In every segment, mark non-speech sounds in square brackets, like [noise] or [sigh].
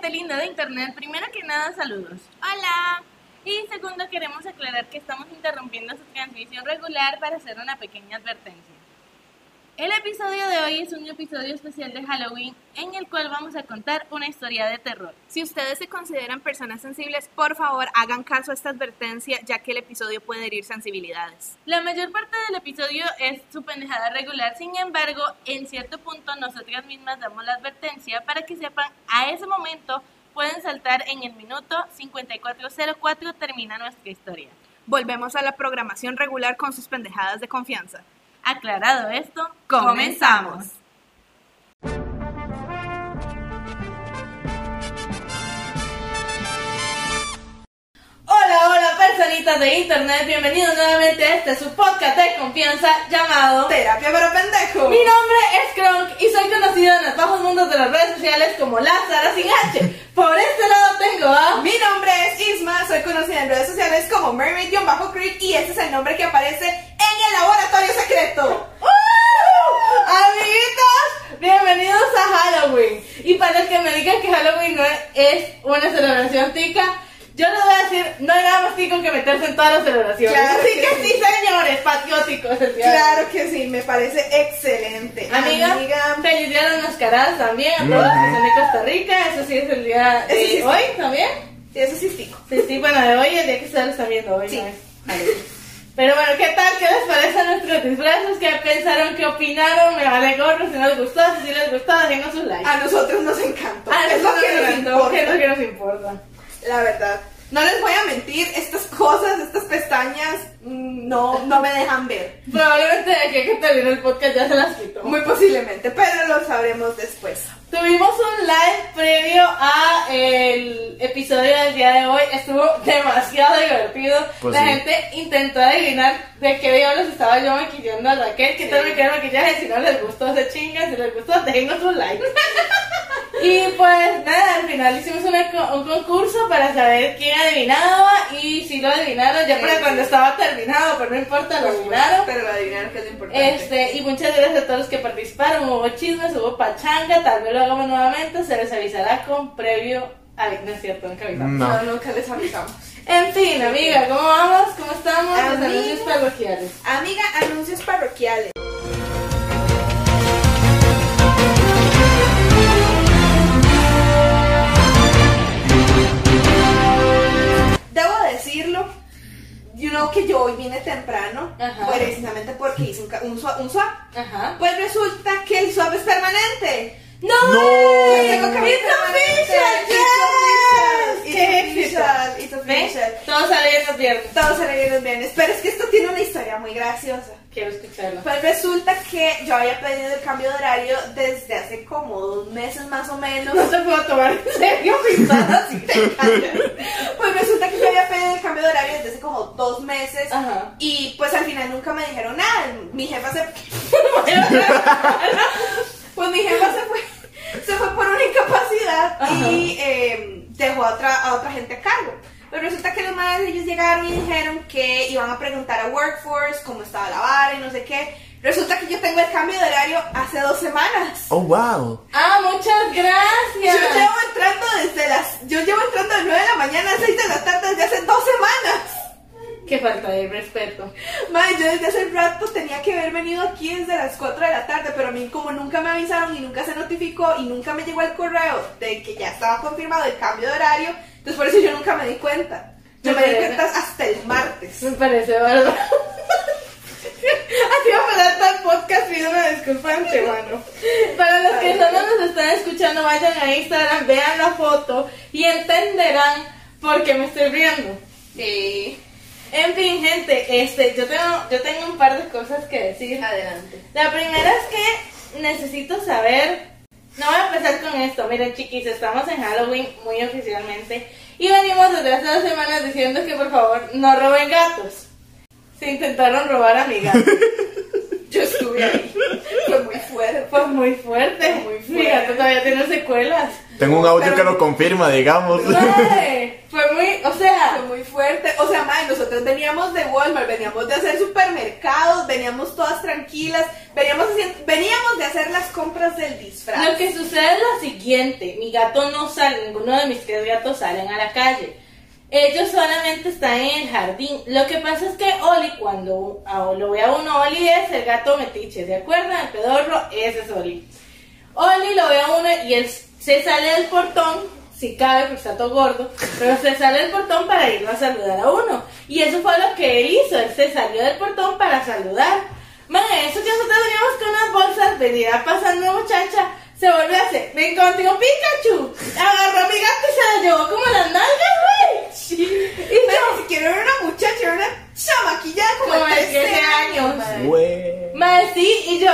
Gente linda de internet, primero que nada saludos. Hola. Y segundo queremos aclarar que estamos interrumpiendo su transmisión regular para hacer una pequeña advertencia. El episodio de hoy es un episodio especial de Halloween en el cual vamos a contar una historia de terror. Si ustedes se consideran personas sensibles, por favor hagan caso a esta advertencia, ya que el episodio puede herir sensibilidades. La mayor parte del episodio es su pendejada regular, sin embargo, en cierto punto nosotras mismas damos la advertencia para que sepan a ese momento pueden saltar en el minuto 5404 termina nuestra historia. Volvemos a la programación regular con sus pendejadas de confianza. Aclarado esto, Comenzamos. Hola, personitas de internet, bienvenidos nuevamente a este su podcast de confianza llamado Terapia para pendejo. Mi nombre es Kronk y soy conocido en los bajos mundos de las redes sociales como Lázara sin H. Por este lado tengo a... Mi nombre es Isma, soy conocida en redes sociales como Mermaid-Creek y este es el nombre que aparece en el laboratorio secreto. Amiguitos, bienvenidos a Halloween. Y para el que me digan que Halloween no es una celebración tica, yo les voy a decir, no hay nada más tico que meterse en todas las celebraciones. Claro Así que que sí. sí, señores, patrióticos. el día. Claro que sí, me parece excelente. Amiga, feliz día de las mascaradas también a todos los que son de Costa Rica. Eso sí es el día de sí hoy también. Sí, eso sí es tico. Sí, sí, bueno, de hoy, el día que ustedes lo están viendo hoy. Sí. Pero bueno, ¿qué tal? ¿Qué les parece nuestros disfraces? ¿Qué pensaron? ¿Qué opinaron? Me vale gorro si no les gustó. Si sí les gustó, déjenos sus likes. A nosotros nos encantó. Ah, es lo que nos ¿qué es lo importa. que nos importa? La verdad. No les voy a mentir, estas cosas, estas pestañas, no, no me dejan ver. Probablemente de aquí a que termine el podcast ya se las quitó. Muy posiblemente, pero lo sabremos después. Tuvimos un live previo a el episodio del día de hoy. Estuvo demasiado divertido. Pues la sí. gente intentó adivinar de qué diablos estaba yo maquillando a Raquel. ¿Qué tal Sí. me queda el maquillaje? Si no les gustó, se chingan. Si les gustó, dejen otro like. [laughs] y pues nada, al final hicimos una un concurso para saber quién adivinaba. Y si lo adivinaron, ya para Sí. cuando estaba terminado, pero no importa, lo adivinaron. Pero lo adivinaron que es lo importante. Este, y muchas gracias a todos los que participaron. Hubo chismes, hubo pachanga, tal vez lo hagamos nuevamente. Se les avisará con previo. Ay, no es cierto, nunca avisamos. No, nunca les avisamos. En fin, amiga, ¿cómo vamos? ¿Cómo estamos? Los Amiga. anuncios parroquiales. Amiga, anuncios parroquiales. Debo decirlo, you know que yo hoy vine temprano, Ajá. precisamente porque hice un, un, swap, un swap. Ajá. Pues resulta que el swap es permanente. ¡No! ¡No! Tengo que ¡It's official! It's ¡Qué official! éxito! It's official. Todo sale bien los viernes. Todo se le viene bien. Pero es que esto tiene una historia muy graciosa. Quiero escucharlo. Pues resulta que yo había pedido el cambio de horario desde hace como dos meses más o menos. No te puedo tomar en serio, pintada así te [laughs] callas. Pues resulta que yo había pedido el cambio de horario desde hace como dos meses. Ajá. Y pues al final nunca me dijeron nada. Mi jefa se. [laughs] Pues mi jefa se fue. Se fue por una incapacidad Ajá. y eh, dejó a otra, a otra gente a cargo. Pero resulta que los madres ellos llegaron y dijeron que iban a preguntar a Workforce cómo estaba la vara y no sé qué. Resulta que yo tengo el cambio de horario hace dos semanas. Oh, wow. Ah, muchas gracias. Yo llevo entrando desde las. Yo llevo entrando de 9 de la mañana a 6 de la tarde desde hace dos semanas. Qué falta de respeto. Madre, yo desde hace rato tenía que haber venido aquí desde las 4 de la tarde, pero a mí como nunca me avisaron y nunca se notificó y nunca me llegó el correo de que ya estaba confirmado el cambio de horario, entonces por eso yo nunca me di cuenta. Yo me di cuenta hasta el martes. Me parece bárbaro. [laughs] Así va a pasar el podcast pidiéndome disculpas de antemano. Para los que solo nos están escuchando, vayan a Instagram, vean la foto y entenderán por qué me estoy riendo. Sí. En fin, gente, este, yo tengo, yo tengo un par de cosas que decir. Adelante. La primera es que necesito saber No voy a empezar con esto. Miren, chiquis, estamos en Halloween muy oficialmente. Y venimos desde hace dos semanas diciendo que por favor no roben gatos. Se intentaron robar a mi gato. [laughs] Yo estuve ahí. Fue muy fuerte. Fue muy fuerte. Fue muy Mi fuerte. gato todavía tiene secuelas. Tengo un audio Pero- que lo confirma, digamos. Madre, [laughs] Fue muy, o sea, Fue muy fuerte. O sea, mae, nosotros veníamos de Walmart, veníamos de hacer supermercados, veníamos todas tranquilas, veníamos, haciendo- veníamos de hacer las compras del disfraz. Lo que sucede es lo siguiente, mi gato no sale, ninguno de mis tres gatos salen a la calle. Ellos solamente están en el jardín. Lo que pasa es que Oli, cuando lo ve a uno, Oli es el gato metiche, ¿de acuerdo? El pedorro, ese es Oli. Oli lo ve a uno y él se sale del portón, si cabe porque está todo gordo, pero se sale del portón para ir a saludar a uno. Y eso fue lo que él hizo, él se salió del portón para saludar. Mae, eso que nosotros veníamos con las bolsas, venía pasando muchacha, se volvió a hacer, me encontré un Pikachu, agarró a mi gato y se la llevó como las nalgas, güey. Y Mae, yo, ni siquiera era una muchacha, era una chamaquilla como, Como de de 13 13 años. años. mae. Güey. Mae, sí, y yo.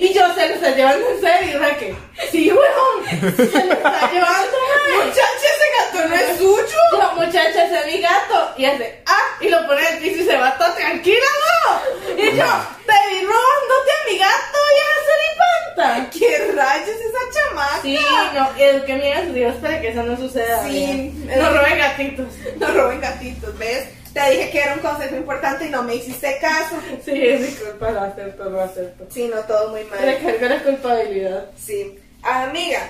Y yo se lo está llevando en serio, ¿verdad que? Sí, weón. Se lo está llevando, mae. Muchacha, ese gato no es suyo. Yo, muchacha, ese es mi gato. Y hace, ah, y lo pone en el piso y se va todo tranquila, ¿no? Y yo, te vi robándote a mi gato y a Suripanta. ¿Qué rayos es esa chamaca? Sí, no, eduquen bien a sus hijos para que eso no suceda. Sí, no roben gatitos. No roben gatitos, ¿ves? Te dije que era un consejo importante y no me hiciste caso. Sí, es mi culpa, lo acepto, lo acepto. Sí, no, todo muy mal. Recargo la culpabilidad. Sí. Amiga,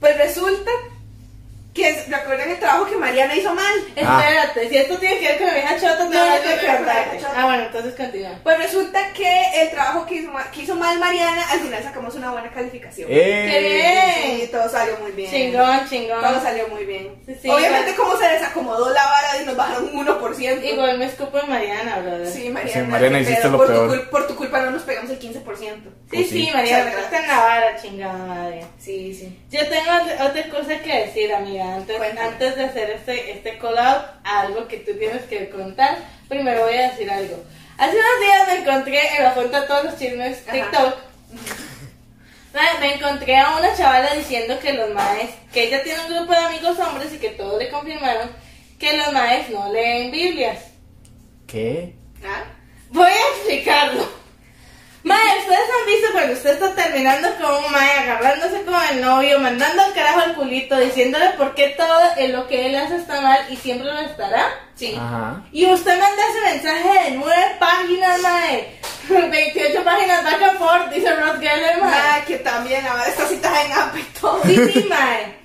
pues resulta que es- recuerden el trabajo que Mariana hizo mal. Ah. Espérate, si esto tiene que ver con la vieja chota, No, voy a no chota. Ah, bueno, entonces continúa. Pues resulta que el trabajo que hizo, ma- que hizo mal Mariana, al final sacamos una buena calificación. Eh. ¡Qué bien! Sí, todo salió muy bien. Chingón, chingón. Todo salió muy bien. Sí, sí, Obviamente, igual. como se desacomodó la vara y nos bajaron un 1%. Igual me escupo en Mariana, brother. Sí, Mariana. Sí, Mariana, hiciste pedo. lo por tu peor. cul- por tu culpa no nos pegamos el 15%. Sí, sí, sí. Mariana, Muchas está en la vara, chingada madre. Sí, sí. Yo tengo otra otra cosa que decir, amiga. Antes, Cuéntame. antes de hacer este, este call out, algo que tú tienes que contar, primero voy a decir algo. Hace unos días me encontré en la fuente de todos los chismes. TikTok. [laughs] Me- Me encontré a una chavala diciendo que los maes, que ella tiene un grupo de amigos hombres y que todos le confirmaron que los maes no leen Biblias. ¿Qué? ¿Ah? Voy a explicarlo. Mae, visto cuando usted está terminando con un mae, agarrándose con el novio, mandando al carajo al culito, diciéndole por qué todo en lo que él hace está mal y siempre lo estará. Sí. Ajá. Y usted manda ese mensaje de nueve páginas, mae. [laughs] 28 páginas back and forth, dice Ross Geller, mae. Ah, que también ahora esta cita en app y todo. Sí, sí, mae.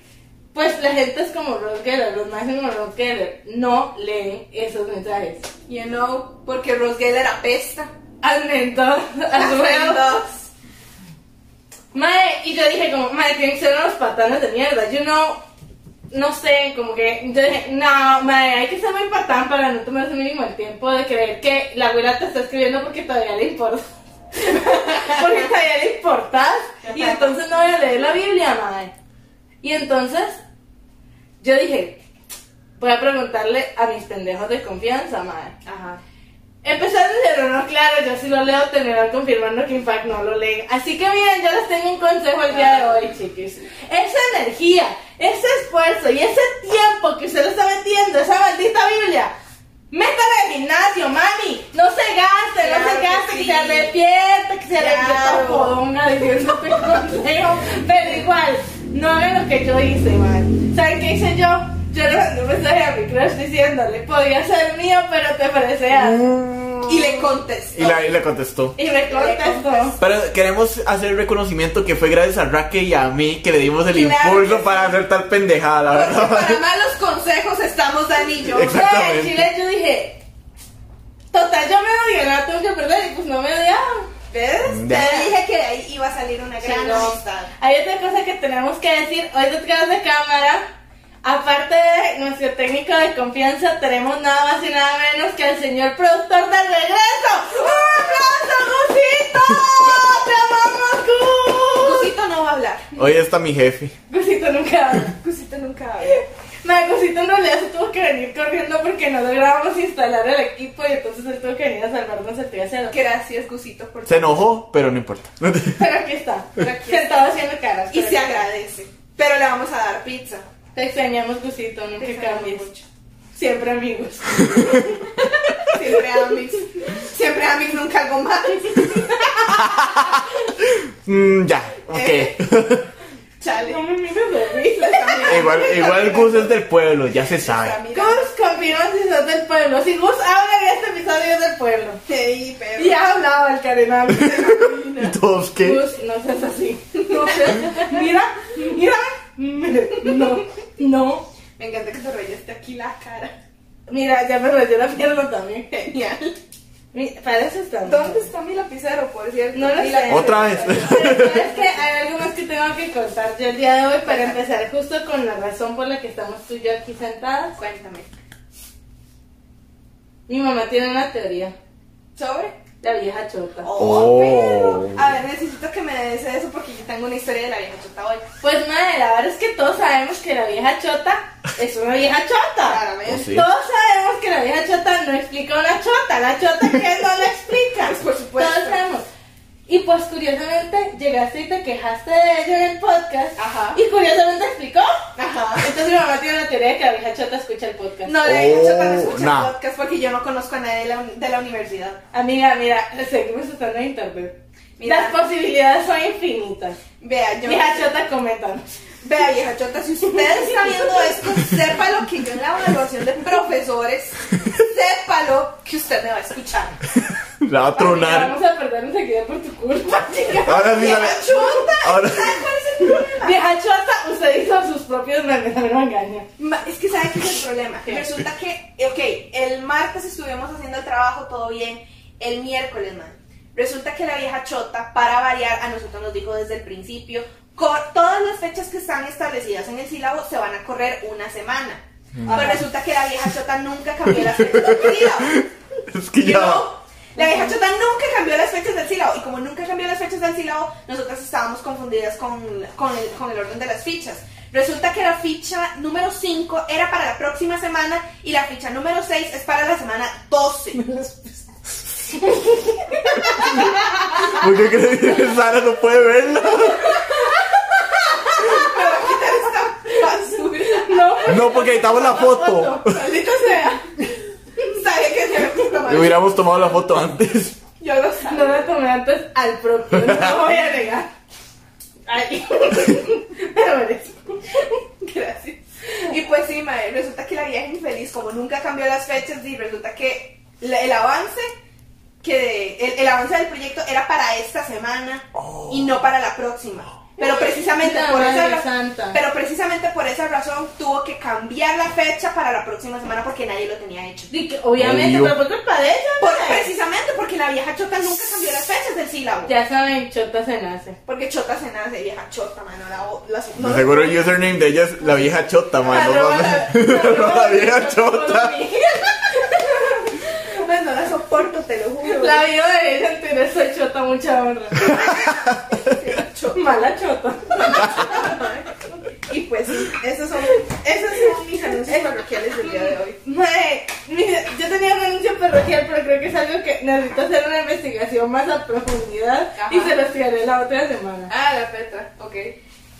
Pues la gente es como Ross Geller, los maes como Ross Geller. No leen esos mensajes. You know, porque Rose Geller apesta. Al mentor, al Las huevo. dos. Mae, y yo dije como, mae, tienen que ser unos patanes de mierda. You know, no sé, como que yo dije, no, mae, hay que ser muy patán para no tomarse mínimo el tiempo de creer que la abuela te está escribiendo porque todavía le importa. [laughs] porque todavía le importas. Y entonces no voy a leer la Biblia, mae. Y entonces, yo dije, voy a preguntarle a mis pendejos de confianza, mae. Ajá. Empezar a leerlo, no, claro, yo sí lo leo, terminar confirmando que en fact no lo leen. Así que miren, yo les tengo un consejo el día de hoy, chiquis. Esa energía, ese esfuerzo y ese tiempo que usted le está metiendo, esa maldita Biblia, métale al gimnasio, mami. No se gaste, no se que gaste, que, sí. se arrepiente, que se arrepiente Claro. podonga diciéndote consejo. Pero igual, no hagan lo que yo hice, man. ¿Saben qué hice yo? Yo le mandé un mensaje a mi crush diciéndole, podía ser mío, pero te parece algo. Y le contestó. Y, la, y le contestó. Y me contestó. Pero queremos hacer el reconocimiento que fue gracias a Raque y a mí que le dimos el Claro impulso que para hacer tal pendejada, la verdad. para malos consejos estamos Dani y yo. Exacto. Mae, Exactamente. Chile, yo dije, total, yo me odio, no tengo que perder, y pues no me odiaba. ¿Ves? Ya. Te dije que de ahí iba a salir una gran amistad. Hay otra cosa que tenemos que decir hoy detrás de cámara. Aparte nuestro técnico de confianza, tenemos nada más y nada menos que al señor productor del regreso. ¡Un aplauso, Gusito! ¡Te amamos, Gus! Cusito no va a hablar. Hoy está mi jefe. Gusito nunca habla. Cusito nunca habla. Ma, Gusito en realidad se tuvo que venir corriendo porque no lográbamos instalar el equipo y entonces él tuvo que venir a salvarnos el trasero. Gracias, Gusito, por Se enojó, pero no importa. Pero aquí está, Pero aquí sentado haciendo caras. Y se agradece. Pero le vamos a dar pizza. Te extrañamos, Gusito, nunca Te cambies. mucho. Siempre amigos. [laughs] Siempre Amix. Siempre Amix, nunca algo más. Mm, ya, ok. Eh. [laughs] Chale. No me mires [laughs] mirando. igual, igual Gus es del pueblo, ya se sabe. Gus confirma si sos del pueblo. Si Gus habla en este episodio es del pueblo. Ey, pero. Ya hablaba el carenal. ¿Todos qué? Gus, no seas así. No seas. Mira, mira. [laughs] No, no. Me encanta que te rayaste aquí la cara. Mira, ya me rayé la pierna también. Genial. Mi- Para eso está. ¿Dónde está mi lapicero, por cierto? No lo sé. Otra vez. [laughs] Pero sabes que hay algo más que tengo que contar yo el día de hoy para empezar justo con la razón por la que estamos tú y yo aquí sentadas. Cuéntame. Mi mamá tiene una teoría. ¿Sobre? La vieja chota. Oh, Oh. pero. A ver, necesito que me des eso porque yo tengo una historia de la vieja chota hoy. Pues madre, la verdad es que todos sabemos que la vieja chota es una vieja chota. Claramente. Oh, sí. Todos sabemos que la vieja chota no explica una chota. La chota que no la explica. Pues, por supuesto. Todos sabemos. Y pues curiosamente llegaste y te quejaste de ello en el podcast. Ajá. Y curiosamente explicó. Ajá. Entonces mi mamá tiene la teoría de que la vieja chota escucha el podcast. No, la vieja chota no Oh, escucha nah. el podcast porque yo no conozco a nadie de la, de la universidad. Amiga, mira, seguimos estando en internet. Mira. Las posibilidades son infinitas. Vea, yo. Vieja chota, coméntanos. Vea, vieja chota, si usted está [laughs] viendo esto, sépalo que yo en la evaluación de profesores, sépalo que usted me va a escuchar. La va a tronar. Vamos a perder enseguida por tu culpa, [laughs] chica. Ahora sí Vieja chota, Ahora- ¿sabe cuál es el problema? Vieja chota, usted hizo sus propios memes, a mí no me engaña. Ma- Es que ¿sabe qué es el problema? ¿Qué? Resulta que, ok, el martes estuvimos haciendo el trabajo, todo bien, el miércoles, man. Resulta que la vieja chota, para variar, a nosotros nos dijo desde el principio, co- todas las fechas que están establecidas en el sílabo se van a correr una semana. Pero resulta que la vieja chota nunca cambió las fechas del sílabo. [laughs] Es que ya. La vieja chota nunca cambió las fechas del sílabo y como nunca cambió las fechas del sílabo, nosotras estábamos confundidas con, con, el, con el orden de las fichas. Resulta que la ficha número 5 era para la próxima semana y la ficha número 6 es para la semana 12. [laughs] ¿Por qué crees que Sara no puede? Basura. No, porque necesitamos la foto. Maldito sea. Sabía que se me puso mal. Hubiéramos tomado la foto antes. Yo lo no sabía. me tomé antes al propio, no voy a negar. Ay, [laughs] pero merezco. Gracias. Y pues sí, mae, resulta que la vieja infeliz, como nunca cambió las fechas, y resulta que la- el avance que el, el avance del proyecto era para esta semana y no para la próxima. Pero precisamente La por esa santa. pero precisamente por esa razón tuvo que cambiar la fecha para la próxima semana porque nadie lo tenía hecho. Que, obviamente, Obvio. pero por culpa de ella. Por- precisamente porque la vieja chota nunca cambió las fechas del sílabo. Ya saben, chota se nace. Porque chota se nace vieja chota, mano. La, la- no- seguro el username de ella es la vieja chota, man. No, Arroba mames. la- [laughs] la vieja chota. Pues no la soporto, te lo juro. La vida de ella entera soy chota, mucha honra. [laughs] Mala chota. Y pues esos son, esos son mis anuncios parroquiales del día de hoy. Mae, mire, yo tenía un anuncio parroquial, pero creo que es algo que necesito hacer una investigación más a profundidad Ajá. y se los tiraré la otra semana. Ah, la Petra, ok.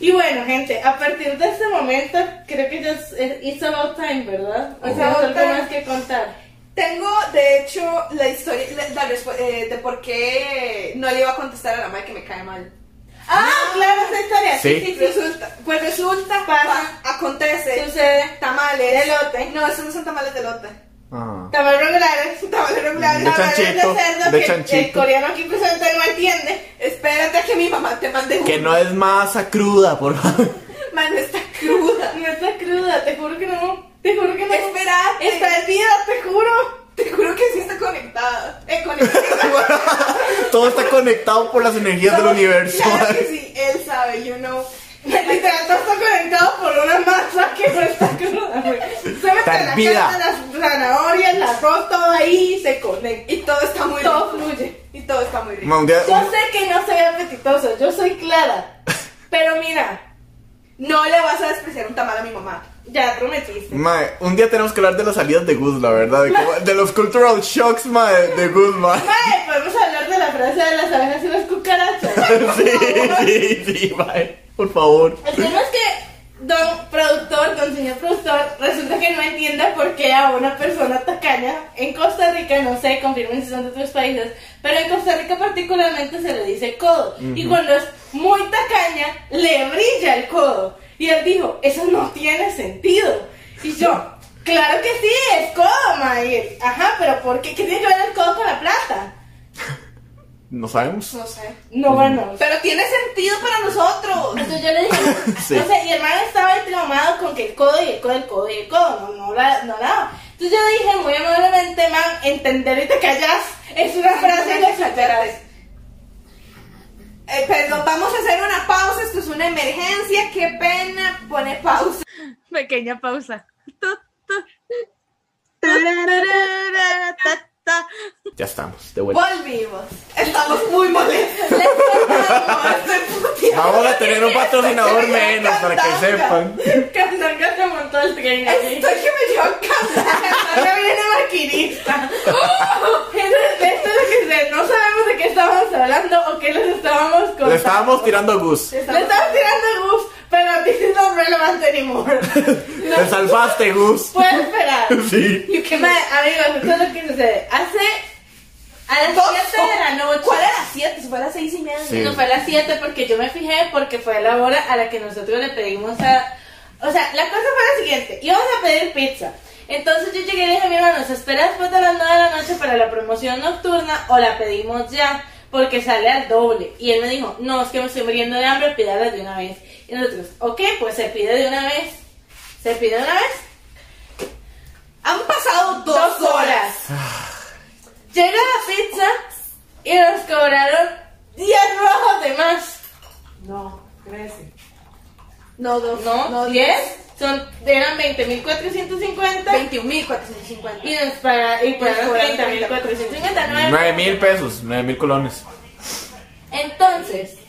Y bueno, gente, a partir de este momento, creo que ya it's about time, ¿verdad? O sea, algo más que contar. Tengo, de hecho, la historia la, la eh, de por qué no le iba a contestar a la madre que me cae mal. Ah, claro, esa historia. Sí. Resulta, pues resulta, Pasa. pa- acontece, Sucede. tamales. Elote. No, esos no son tamales de lote. Ah. También regulares. [laughs] Tamales regulares. De Tamales chanchito, cerdo de que chanchito. El coreano aquí presente no entiende. Espérate a que mi mamá te mande uno. Que no es masa cruda, por favor. [laughs] Mano, está cruda. No está cruda, te juro que no. Te juro que no. Espérate. Está hervida, te juro. Te juro que sí está conectada. Eh, conectada. [laughs] Todo está conectado por las energías del universo. Claro que sí, él sabe, you know. Literal, todo está conectado por una masa que no está cruda, güey. Se mete Está la las zanahorias, el arroz, todo ahí y se conecta. Y todo está muy Todo rico. fluye. Y todo está muy rico. Un Yo sé que no soy apetitoso, yo soy clara. [laughs] Pero mira, no le vas a despreciar un tamal a mi mamá. Ya prometiste. Mae, un día tenemos que hablar de las salidas de Gus, la verdad. De, cómo- de los cultural shocks, mae, de Gus, mae. Mae, podemos hablar de la frase de las abejas y las cucarachas. [laughs] Sí, sí, sí, mae. Por favor. El tema es que don productor, don señor productor, resulta que no entiende por qué a una persona tacaña en Costa Rica, no sé, confirmen si son de otros países, pero en Costa Rica particularmente se le dice codo. Y cuando es muy tacaña, le brilla el codo. Y él dijo, eso no tiene sentido. Y yo, claro que sí, es codo. Y él, ajá, pero ¿por qué? ¿Qué tiene que ver el codo con la plata? [laughs] No sabemos. No sé. No, bueno. Pero tiene sentido para nosotros. Entonces yo le dije, [laughs] Sí. no sé, y el man estaba traumado con que el codo y el codo, el codo y el codo, no, no, la- no, no. Entonces yo dije muy amablemente, man, entender y te callas es una frase de exageras. Eh, perdón, vamos a hacer una pausa. Esto es una emergencia. Qué pena. Pone pausa. Pequeña pausa. Ya estamos, de vuelta. Volvimos. Estamos muy molestos. Vamos a tener un patrocinador menos para que sepan. Candanga se montó el tren ahí. Estoy que me llevo a casa. Ahora viene maquinista. Gente, Esto es lo que sé, no sabemos de qué estábamos hablando o qué les estábamos contando. Le estábamos tirando Gus. Le estamos tirando Gus, pero this is not relevant anymore. [laughs] Te salvaste, Gus. Puedes esperar. [laughs] Sí. Y que, mae, amigos, esto es lo que sucede. Hace. A las Dos- 7 de la noche. ¿Cuál era las 7? Se fue a las 6 y media. Sí. No fue a las 7 porque yo me fijé porque fue la hora a la que nosotros le pedimos a... O sea, la cosa fue la siguiente, íbamos a pedir pizza. Entonces yo llegué y le dije a mi hermano, ¿se espera después de las 9 de la noche para la promoción nocturna o la pedimos ya? Porque sale al doble. Y él me dijo, no, es que me estoy muriendo de hambre, pídala de una vez. Y nosotros, ok, pues se pide de una vez. ¿Se pide de una vez? Han pasado dos, horas. Llega la pizza y nos cobraron 10 rojos de más. No, 13. No, dos. No, no 10. Son, eran 20.450. 21.450. Y nos paga, y pagaron cobraron 30.459. 9 mil pesos, 9 mil colones. Entonces,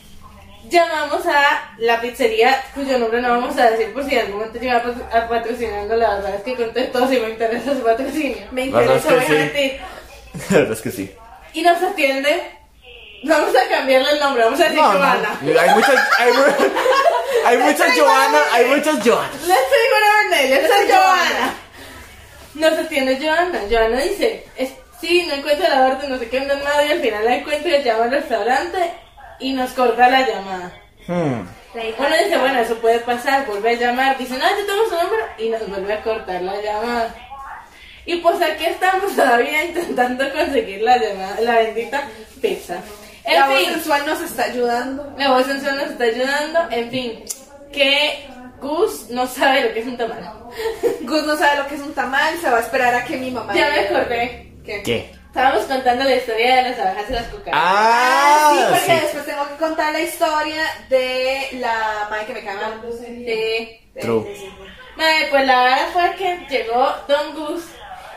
llamamos a la pizzería, cuyo nombre no vamos a decir por si en algún momento llega a pat- a patrocinando. La verdad es que contesto si me interesa su patrocinio. Me interesa. es que sí. Obviamente. [laughs] La verdad es que sí. Y nos atiende. Vamos a cambiarle el nombre, vamos a decir No, no. Joana. Hay muchas, hay, [laughs] hay muchas Joana, hay muchas Joana. Let's figure our name, let's say Joana. Nos atiende Joana. Joana dice, es- sí, no encuentro la orden, no sé qué, no nada, y al final la encuentro y llama al restaurante y nos corta la llamada. Hmm. Uno dice, bueno, eso puede pasar, vuelve a llamar, dice, no, yo tengo su número y nos vuelve a cortar la llamada. Y pues aquí estamos [laughs] todavía intentando conseguir la llamada, la bendita pizza. En La voz fin, sensual nos está ayudando. la voz sensual nos está ayudando, en fin, que Gus no sabe lo que es un tamal. Gus no sabe lo que es un tamal, se va a esperar a que mi mamá. Ya me acordé. ¿Qué? ¿Qué? Estábamos contando la historia de las abejas y las cucarachas. Ah, sí, porque sí. después tengo que contar la historia de la madre que me mal. Sí. De- True. Madre, pues la verdad fue que llegó Don Gus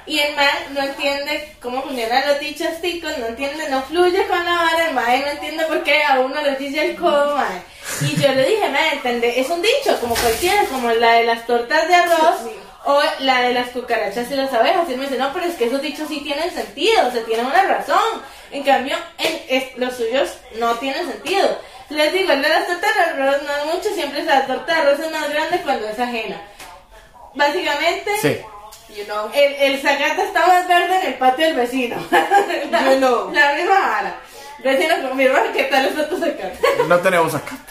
y el man no entiende cómo funcionan los dichos ticos, no entiende, no fluye con la vara, el man no entiende por qué a uno le dice el codo, madre. Y yo le dije, madre, entende, es un dicho, como cualquiera, como la de las tortas de arroz o la de las cucarachas y las abejas. Y él me dice, no, pero es que esos dichos sí tienen sentido, o sea, tienen una razón. En cambio, en, es- los suyos no tienen sentido. Les digo, el de las tortas de arroz no es mucho, siempre es la torta de arroz es más grande cuando es ajena. Básicamente, Sí. You know. el, el zacate está más verde en el patio del vecino. [laughs] la misma vara. Vecino, confirma qué tal está tu zacate. No tenemos acá. [laughs]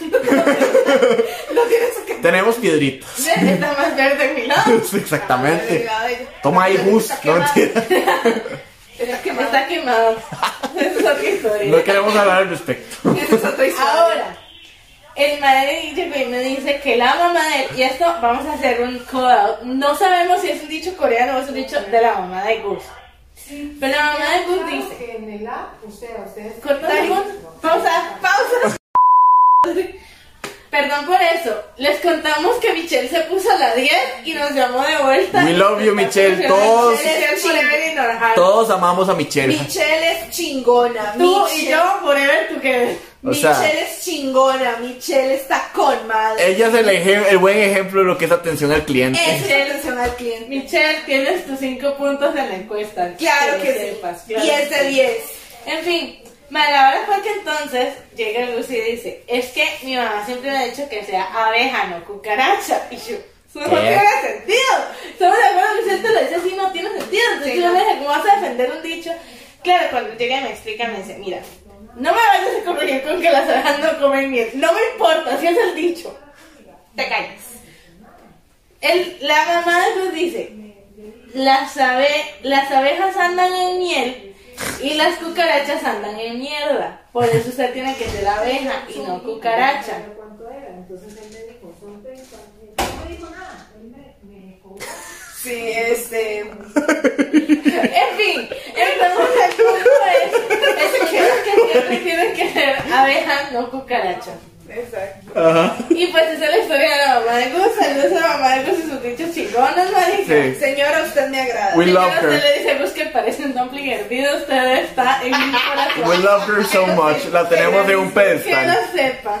No tienes que. Tenemos piedritas. Está más verde en mi lado. [laughs] Exactamente. Toma ahí, Gus. No, mentira. [laughs] Está quemado. Está quemado. Esa es otra historia. No queremos hablar al respecto. Esa es otra historia. Ahora, el madre llegó y me dice que la mamá de él, y esto vamos a hacer un call out. No sabemos si es un dicho coreano o es un dicho de la mamá de Gus. Pero la mamá de Gus dice: que en el app, usted, ustedes Cortamos, pausa, pausa. [laughs] Perdón por eso. Les contamos que Michelle se puso a la 10 y nos llamó de vuelta. We love you, Michelle. Todos-. Todos amamos a Michelle. Michelle es chingona. Tú y yo, forever together. O sea, Michelle es chingona, Michelle está con madre. ella es el, el buen ejemplo de lo que es atención al cliente. Esa es atención al cliente. Michelle, tienes tus cinco puntos en la encuesta. Claro lo que sí. sepas, claro 10 que de sí. 10. En fin, ma, la verdad fue que entonces llega Lucy y dice, es que mi mamá siempre me ha dicho que sea abeja, no cucaracha. Y yo, eso no tiene sentido. Estamos de acuerdo que si te lo dice así, no tiene sentido. Entonces Sí, yo no. me dije, ¿cómo vas a defender un dicho? Claro, cuando llega y me explica, me dice, mira, no me vayas a corregir con que las abejas no comen miel. No me importa, si es el dicho. Te calles. El, la mamá después dice, las, abe, las abejas andan en miel y las cucarachas andan en mierda. Por eso usted tiene que ser abeja y no cucaracha. ¿Cuánto era? Entonces él me dijo, son 30. No me dijo nada. Él me, me cobró. Sí, este. En fin, entonces el punto es, es que, que siempre tienen que ser abeja, no cucaracha. Exacto. Ajá. Y pues esa es la historia de la mamá de Gus. Saludos a la mamá de Gus y sus dichos chingones, marica. Sí. Señora, usted me agrada. We Señora, love usted her. le dice a Gus que parece un dumpling hervido, usted está en mi corazón. We love her so much. La tenemos en un Que pedestal. lo sepa.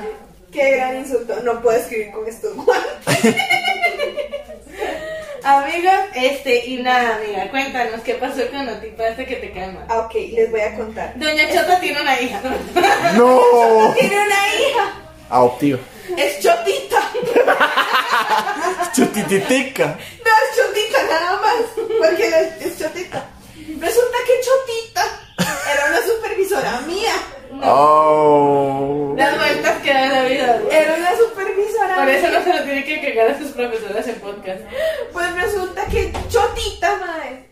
Qué gran insulto. No puedo escribir con estos [laughs] guantes. Amigos, este, y nada, amiga, cuéntanos qué pasó con la tipa esta que te cae mal. Ah, ok, les voy a contar. Doña Chota tiene una hija, ¿no? [laughs] Tiene una hija. Adoptivo. Es chotita. [laughs] Chutititica. No es chotita nada más. Porque es, es chotita. Resulta que chotita era una supervisora mía. Oh. Las vueltas que da la vida. güey. Era una supervisora Por eso no se lo tiene que cagar a sus profesoras en podcast. Pues resulta que chotita, madre.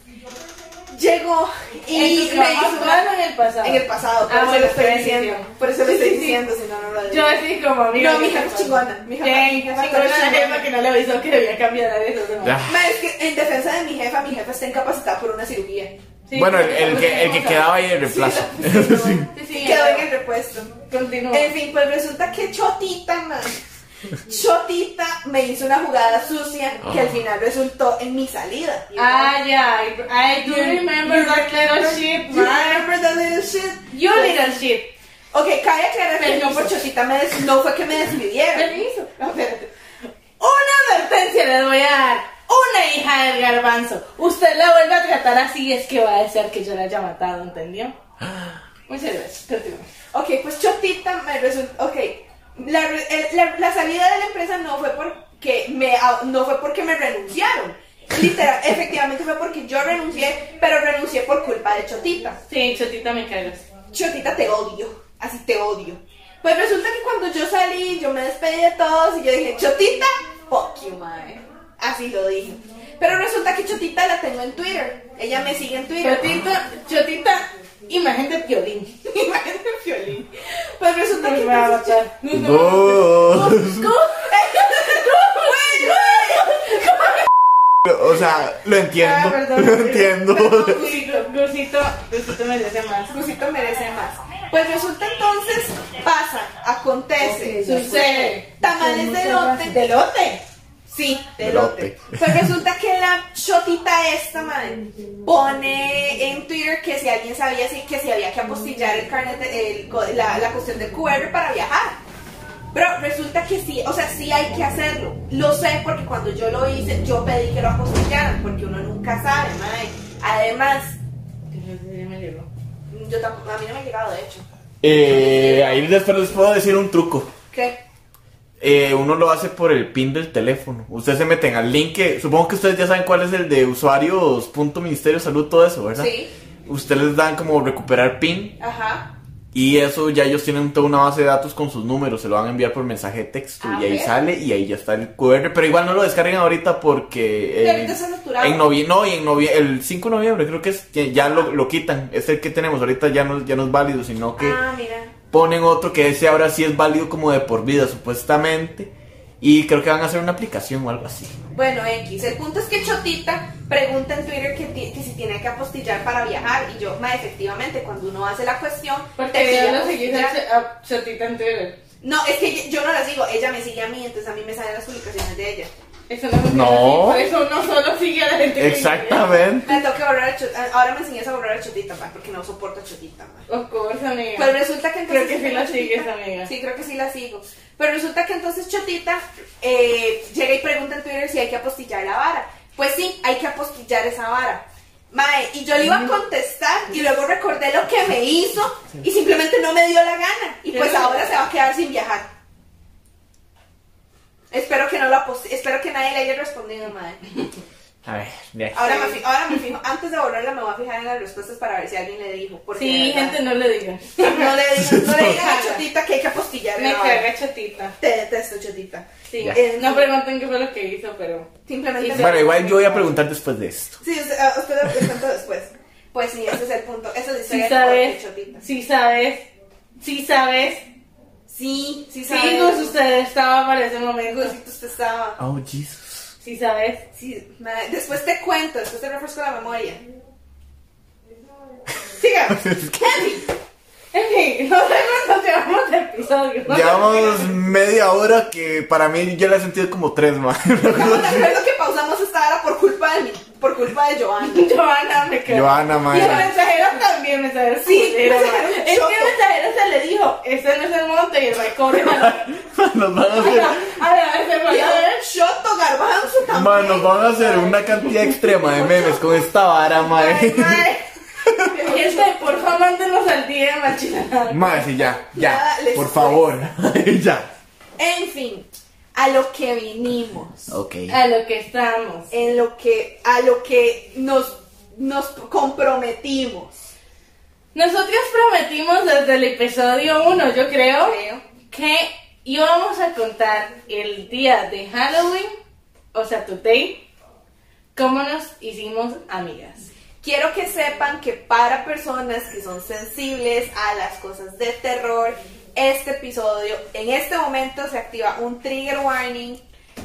Llegó y ¿En tu me hizo actual una- o en el pasado? En el pasado, por Ah, eso bueno, lo estoy diciendo. Por eso lo Sí, estoy sí, sí. diciendo, si no, no lo digo. Yo así como, amiga. No, mi ¿qué jefa es chingona. Mi chingona es la jefa chingona. que no le avisó que debía cambiar a eso. ¿no? Es que en defensa de mi jefa, mi jefa está incapacitada por una cirugía. Sí, Bueno, el, que, el que quedaba ahí de reemplazo. [laughs] Sí. Sí, sí, Quedó en el repuesto. Continúa. En fin, pues resulta que Chotita, man. Chotita me hizo una jugada sucia que al final resultó en mi salida. Ah, ya. I, I do remember that little shit, You man. remember that little shit? You little shit. Ok, cabe aclarar que no por Chotita me des- no fue que me despidieron. Permiso. Una advertencia le voy a dar. Una hija del garbanzo. Usted la vuelve a tratar así, es que va a ser que yo la haya matado, ¿entendió? Muchas gracias. Continúa. Ok, pues Chotita me resultó. Ok, la, el- la- la salida de la empresa no fue porque me, ah, no fue porque me renunciaron. Literal, [laughs] efectivamente fue porque yo renuncié, pero renuncié por culpa de Chotita. Sí, chotita me cagas. Chotita, te odio. Así te odio. Pues resulta que cuando yo salí, yo me despedí de todos y yo dije, Chotita, fuck you, mae. Así lo dije. Pero resulta que Chotita la tengo en Twitter. Ella me sigue en Twitter. Chotita, chotita, imagen de violín. [laughs] Imagínate el violín. Pues resulta que. Me va a matar. Dos. O sea, lo entiendo. Ah, perdón. Lo entiendo. Gusito, Gusito, Gusito merece más. Cusito merece más. Pues resulta entonces, pasa, acontece, Ok, ya sucede. Tamales de lote. ¿De lote? Sí, de lote. Pues resulta que la chotita esta, man, pone en Twitter que si alguien sabía si, que si había que apostillar el carnet, de- el la, la cuestión del QR para viajar. Pero resulta que sí, o sea, sí hay que hacerlo. Lo sé porque cuando yo lo hice, yo pedí que lo apostillaran, porque uno nunca sabe, mae. Además, yo tampoco, a mí no me ha llegado, de hecho. Eh, ahí después les puedo decir un truco. ¿Qué? Eh, uno lo hace por el pin del teléfono. Ustedes se meten al link que supongo que ustedes ya saben cuál es el de usuarios punto ministerio salud todo eso, ¿verdad? Sí. Ustedes les dan como recuperar pin Ajá. y eso ya ellos tienen toda una base de datos con sus números, se lo van a enviar por mensaje de texto y ahí sale y ahí ya está el QR, pero igual no lo descarguen ahorita porque el- ahorita está en noviembre, no, y en noviembre, el 5 de noviembre creo que es que ya lo, lo quitan, es el que tenemos ahorita ya no, ya no es válido, sino que Ah, mira. Ponen otro que ese ahora sí es válido como de por vida supuestamente y creo que van a hacer una aplicación o algo así. Bueno, X. El punto es que Chotita pregunta en Twitter que, que si tiene que apostillar para viajar. Y yo, ma, efectivamente, cuando uno hace la cuestión, te Porque pide yo lo seguí apostillar. a Chotita en Twitter. No, es que yo no la sigo. Ella me sigue a mí, entonces a mí me salen las publicaciones de ella. Eso no funciona No. así, Por eso uno solo sigue a la gente que Exactamente. Me tengo que borrar a. Ahora me enseñas a borrar a Chotita, ma, porque no soporto a Chotita, ma. quiere. Of course, amiga. Pues resulta que entonces... Creo que sí la sigues, amiga. Sí, creo que sí la sigo. Pero resulta que entonces Chotita eh, llega y pregunta en Twitter si hay que apostillar la vara. Pues sí, hay que apostillar esa vara. Mae, y yo le iba a contestar y luego recordé lo que me hizo y simplemente no me dio la gana. Y pues ahora se va a quedar sin viajar. Espero que no apost- espero que nadie le haya respondido, mae. A ver, ya. Ahora, me, fi- ahora me fijo, antes de borrarla me voy a fijar en las respuestas para ver si alguien le dijo. Porque Sí, de verdad, gente, no le digas. no le digan, no le digan a [laughs] Chotita que hay que apostillar Me la caga chatita. Te detesto, Chotita. Sí. Eh, no pregunten qué fue lo que hizo, pero. Simplemente. Bueno, igual yo voy a preguntar después de esto. Sí, usted, a usted lo presento después. Pues sí, ese es el punto. Esa es la Sí historia sabes, de Chotita. sí sabes, sí sabes. Sí, sí Sí, sabes. Gus, usted estaba para ese momento. Gusito, usted estaba. Oh, Jesus. Sí sabes. Sí, después te cuento, después te refresco la memoria. Sigamos. En fin, no sé cuánto llevamos de episodio. ¿no? [laughs] Llevamos media hora que para mí yo la he sentido como tres más. Estamos de acuerdo que pausamos esta hora por culpa de mí, por culpa de Joana. [laughs] Joana me quedó. Joana, Y el madre. mensajero también, mensajero. Sí, mensajero. Es que el mensajero se le dijo, este no es el monte y el la [laughs] Nos van a hacer, a la vez se fue a ver. Shoto garbanzo también. man, nos van a hacer una cantidad extrema de memes con esta vara, madre. [laughs] Gente, por favor, mándenos al día, machinada. Madre, sí, ya, Ya, Por favor. ya. En fin, a lo que vinimos. Ok. A lo que estamos. En lo que, a lo que nos, nos comprometimos. Nosotros prometimos desde el episodio 1, yo creo, Creo. que íbamos a contar el día de Halloween, o sea, today, cómo nos hicimos amigas. Quiero que sepan que para personas que son sensibles a las cosas de terror, este episodio, en este momento se activa un trigger warning.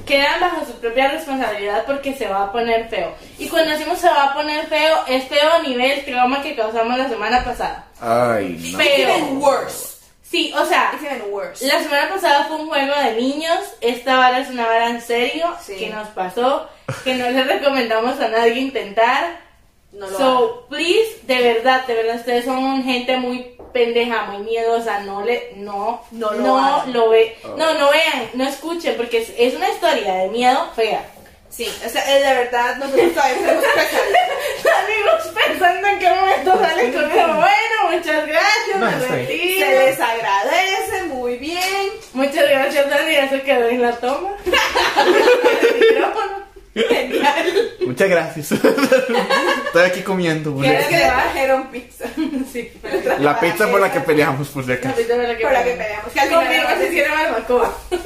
Quedan bajo su propia responsabilidad porque se va a poner feo. Y cuando decimos se va a poner feo, es feo a nivel trauma que causamos la semana pasada. Ay, no. Pero- It's even worse. Sí, o sea, It's even worse. La semana pasada fue un juego de niños, esta vara es una vara en serio Sí. que nos pasó, que no le [laughs] recomendamos a nadie intentar. No lo so, please, de verdad, de verdad, ustedes son gente muy pendeja, muy miedosa, no le, no, No lo no lo ve, no, no vean, no escuchen, porque es, es una historia de miedo fea. Sí, o sea, eh, de verdad, nosotros todavía. Amigos [laughs] pensando en qué momento salen con eso, bueno, muchas gracias, No, me retiro. Se les agradece, muy bien. Muchas gracias, Dani, ya se quedó en la toma. [laughs] [laughs] Genial. Muchas gracias. [laughs] Estoy aquí comiendo. ¿Quieres que le trajeron pizza. [laughs] Sí, La pizza por la que peleamos, por si La acaso. pizza por la que Por la que peleamos. que al final Confirma era si tiene barbacoa. [laughs]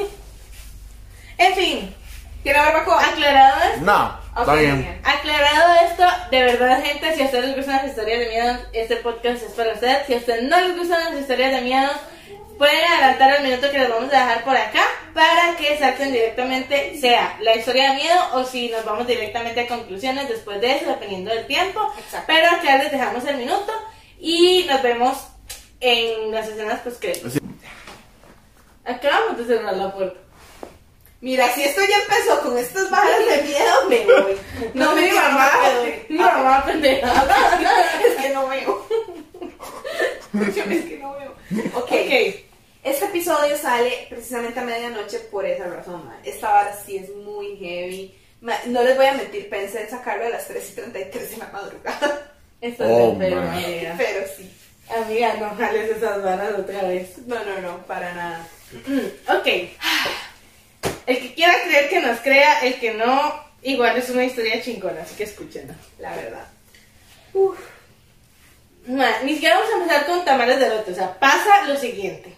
En fin, ¿Tiene barbacoa? aclarado esto, No, está Ok, bien. aclarado esto, de verdad gente, si a ustedes les gustan las historias de miedo, este podcast es para ustedes. Si a ustedes no les gustan las historias de miedo, pueden adelantar el minuto que les vamos a dejar por acá para que salten directamente, sea la historia de miedo o si nos vamos directamente a conclusiones después de eso, dependiendo del tiempo. Exacto. Pero acá les dejamos el minuto y nos vemos en las escenas post créditos. Sí. Acabamos de cerrar la puerta. Mira, si esto ya empezó con estas bajas de miedo, me voy. [laughs] No, me mi mamá, mamá. mi mamá pendeja. [laughs] es que no veo. Es que no veo. Ok. Ok. Este episodio sale precisamente a medianoche por esa razón. Esta vara sí es muy heavy. No les voy a mentir, pensé en sacarlo a las 3 y 33 de la madrugada. Esto Oh, man. amiga. Pero sí. Amiga, no jales esas varas otra vez. No, no, no, para nada. ok. El que quiera creer que nos crea, el que no, igual es una historia chingona, así que escúchenla. La verdad. Ni siquiera vamos a empezar con tamales de lote, o sea, pasa lo siguiente.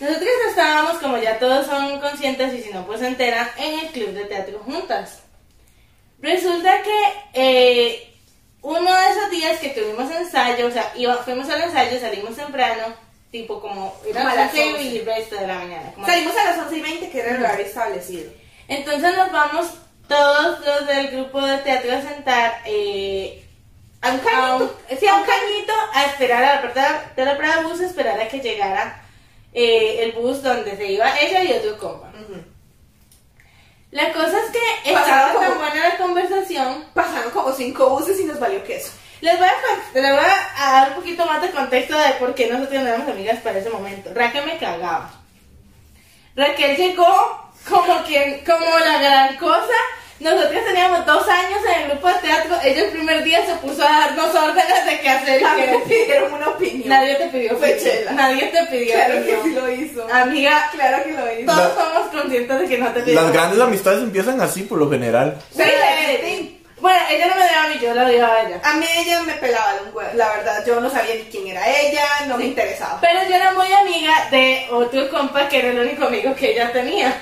Nosotros estábamos, como ya todos son conscientes y si no, pues se enteran, en el club de teatro juntas. Resulta que eh, uno de esos días que tuvimos ensayo, o sea, iba, fuimos al ensayo, salimos temprano, tipo como eran Como a las 11 11. y el resto de la mañana. como Salimos a las 11 y 20, que era el horario establecido. entonces nos vamos todos los del grupo de teatro a sentar eh, A un cañito. sí, a un cañito a esperar a la puerta de la parada de bus, a esperar a que llegara eh, el bus donde se iba ella y otro compa. La cosa es que estaba como- tan buena la conversación. Pasaron como cinco buses y nos valió queso. Les voy, a, les voy a dar un poquito más de contexto de por qué nosotros no éramos amigas para ese momento. Raquel me cagaba. Raquel llegó como quien, como la gran cosa. Nosotros teníamos dos años en el grupo de teatro. Ella el primer día se puso a darnos órdenes de qué hacer. y A mí me pidieron una opinión. Nadie te pidió Fue opinión. Chela. Nadie te pidió Claro que sí lo hizo. Amiga, Claro que lo hizo. todos somos conscientes de que no te pidió Las grandes amistades empiezan así por lo general. Sí, Pero, sí. Bueno, ella no me dio a mí, yo la odiaba a ella. A mí ella me pelaba de un huevo. La verdad, yo no sabía ni quién era ella, no me interesaba. Pero yo era muy amiga de otro compa que era el único amigo que ella tenía.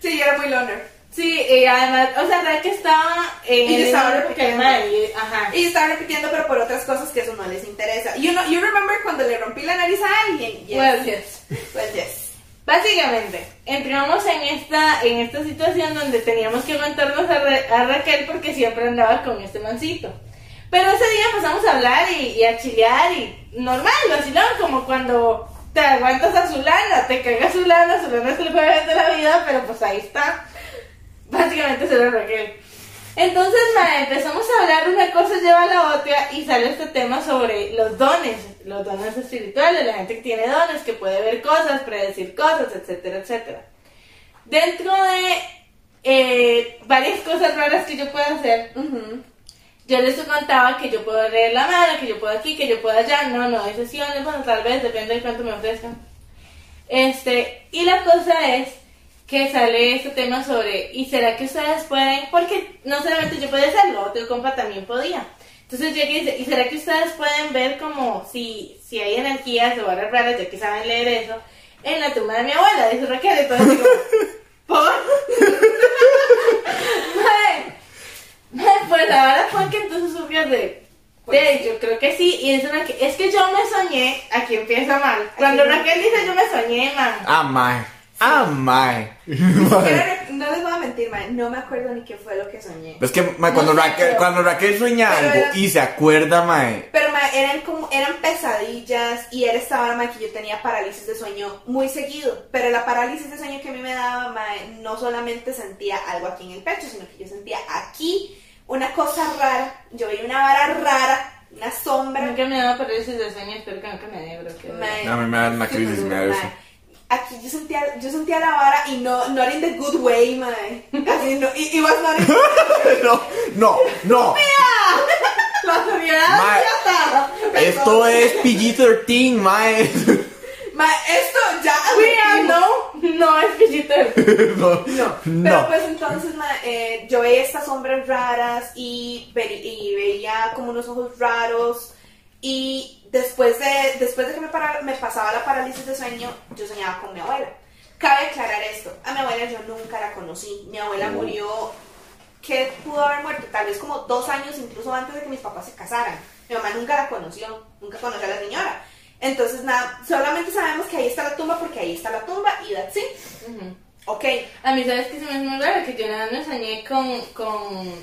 Sí, yo era muy loner. Sí, y además, o sea, la que estaba en Y el estaba repitiendo. y- ajá. Y estaba repitiendo, pero por otras cosas que eso no les interesa. You, know, you remember cuando le rompí la nariz a alguien? Yes. Well, yes. Well, yes. Básicamente, entramos en esta, en esta situación donde teníamos que aguantarnos a, Ra- a Raquel porque siempre andaba con este mancito. Pero ese día empezamos a hablar y, y a chilear y normal, vacilón, como cuando te aguantas a Zulana, te caga Zulana, Zulana se le fue de la vida, pero pues ahí está. [laughs] Básicamente se lo Raquel. Entonces, empezamos a hablar, una cosa lleva a la otra y sale este tema sobre los dones, los dones espirituales, la gente que tiene dones, que puede ver cosas, predecir cosas, etcétera, etcétera. Dentro de eh, varias cosas raras que yo puedo hacer, yo les contaba que yo puedo leer la mano, que yo puedo aquí, que yo puedo allá, no, no, hay sesiones, bueno, tal vez, depende de cuánto me ofrezcan. Este, y la cosa es que sale este tema sobre, ¿y será que ustedes pueden? Porque no solamente yo podía hacerlo, otro compa también podía. Entonces llegué y dice, ¿y será que ustedes pueden ver como si, si hay energías o varas raras, ya que saben leer eso, en la tumba de mi abuela? Dice Raquel, entonces digo, [laughs] ¿por? [laughs] Pues la verdad fue que entonces surgió de... de, yo creo que sí, y es, una que, es que yo me soñé, aquí empieza mal. Cuando Raquel dice yo me soñé, man. Ah, mae. Ah, mae. [laughs] No les voy a mentir, man, no me acuerdo ni qué fue lo que soñé. Es que mae, cuando, No sé, Raquel, pero- cuando Raquel sueña Pero algo era- y se acuerda, mae. Pero ma, eran como eran pesadillas y era esta hora ma, que yo tenía parálisis de sueño muy seguido. Pero la parálisis de sueño que a mí me daba, ma, no solamente sentía algo aquí en el pecho, sino que yo sentía aquí una cosa rara. Yo veía una vara rara, una sombra. Nunca me daba parálisis de sueño, espero que nunca me dé, bro. que- Ma, A mí me da una crisis, me da eso. Aquí yo sentía, yo sentía la vara y no, not in the good way, ma. Así no, it, it was not in [laughs] no, no, no. [laughs] La Mae, esto es PG-13, mae. Ma, esto ya. [laughs] Mira, no, no es pillito. no, No, no. pero pues entonces ma, eh, yo veía estas sombras raras y, ve- y veía como unos ojos raros y después de, después de que me, para- me pasaba la parálisis de sueño, yo soñaba con mi abuela. Cabe aclarar esto, a mi abuela yo nunca la conocí, mi abuela murió, que pudo haber muerto? Tal vez como dos años incluso antes de que mis papás se casaran. Mi mamá nunca la conoció, nunca conoció a la señora. Entonces nada, solamente sabemos que ahí está la tumba porque ahí está la tumba y that's it. Ok, A mí, ¿sabes qué se me hace muy raro? Que yo nada me soñé con, con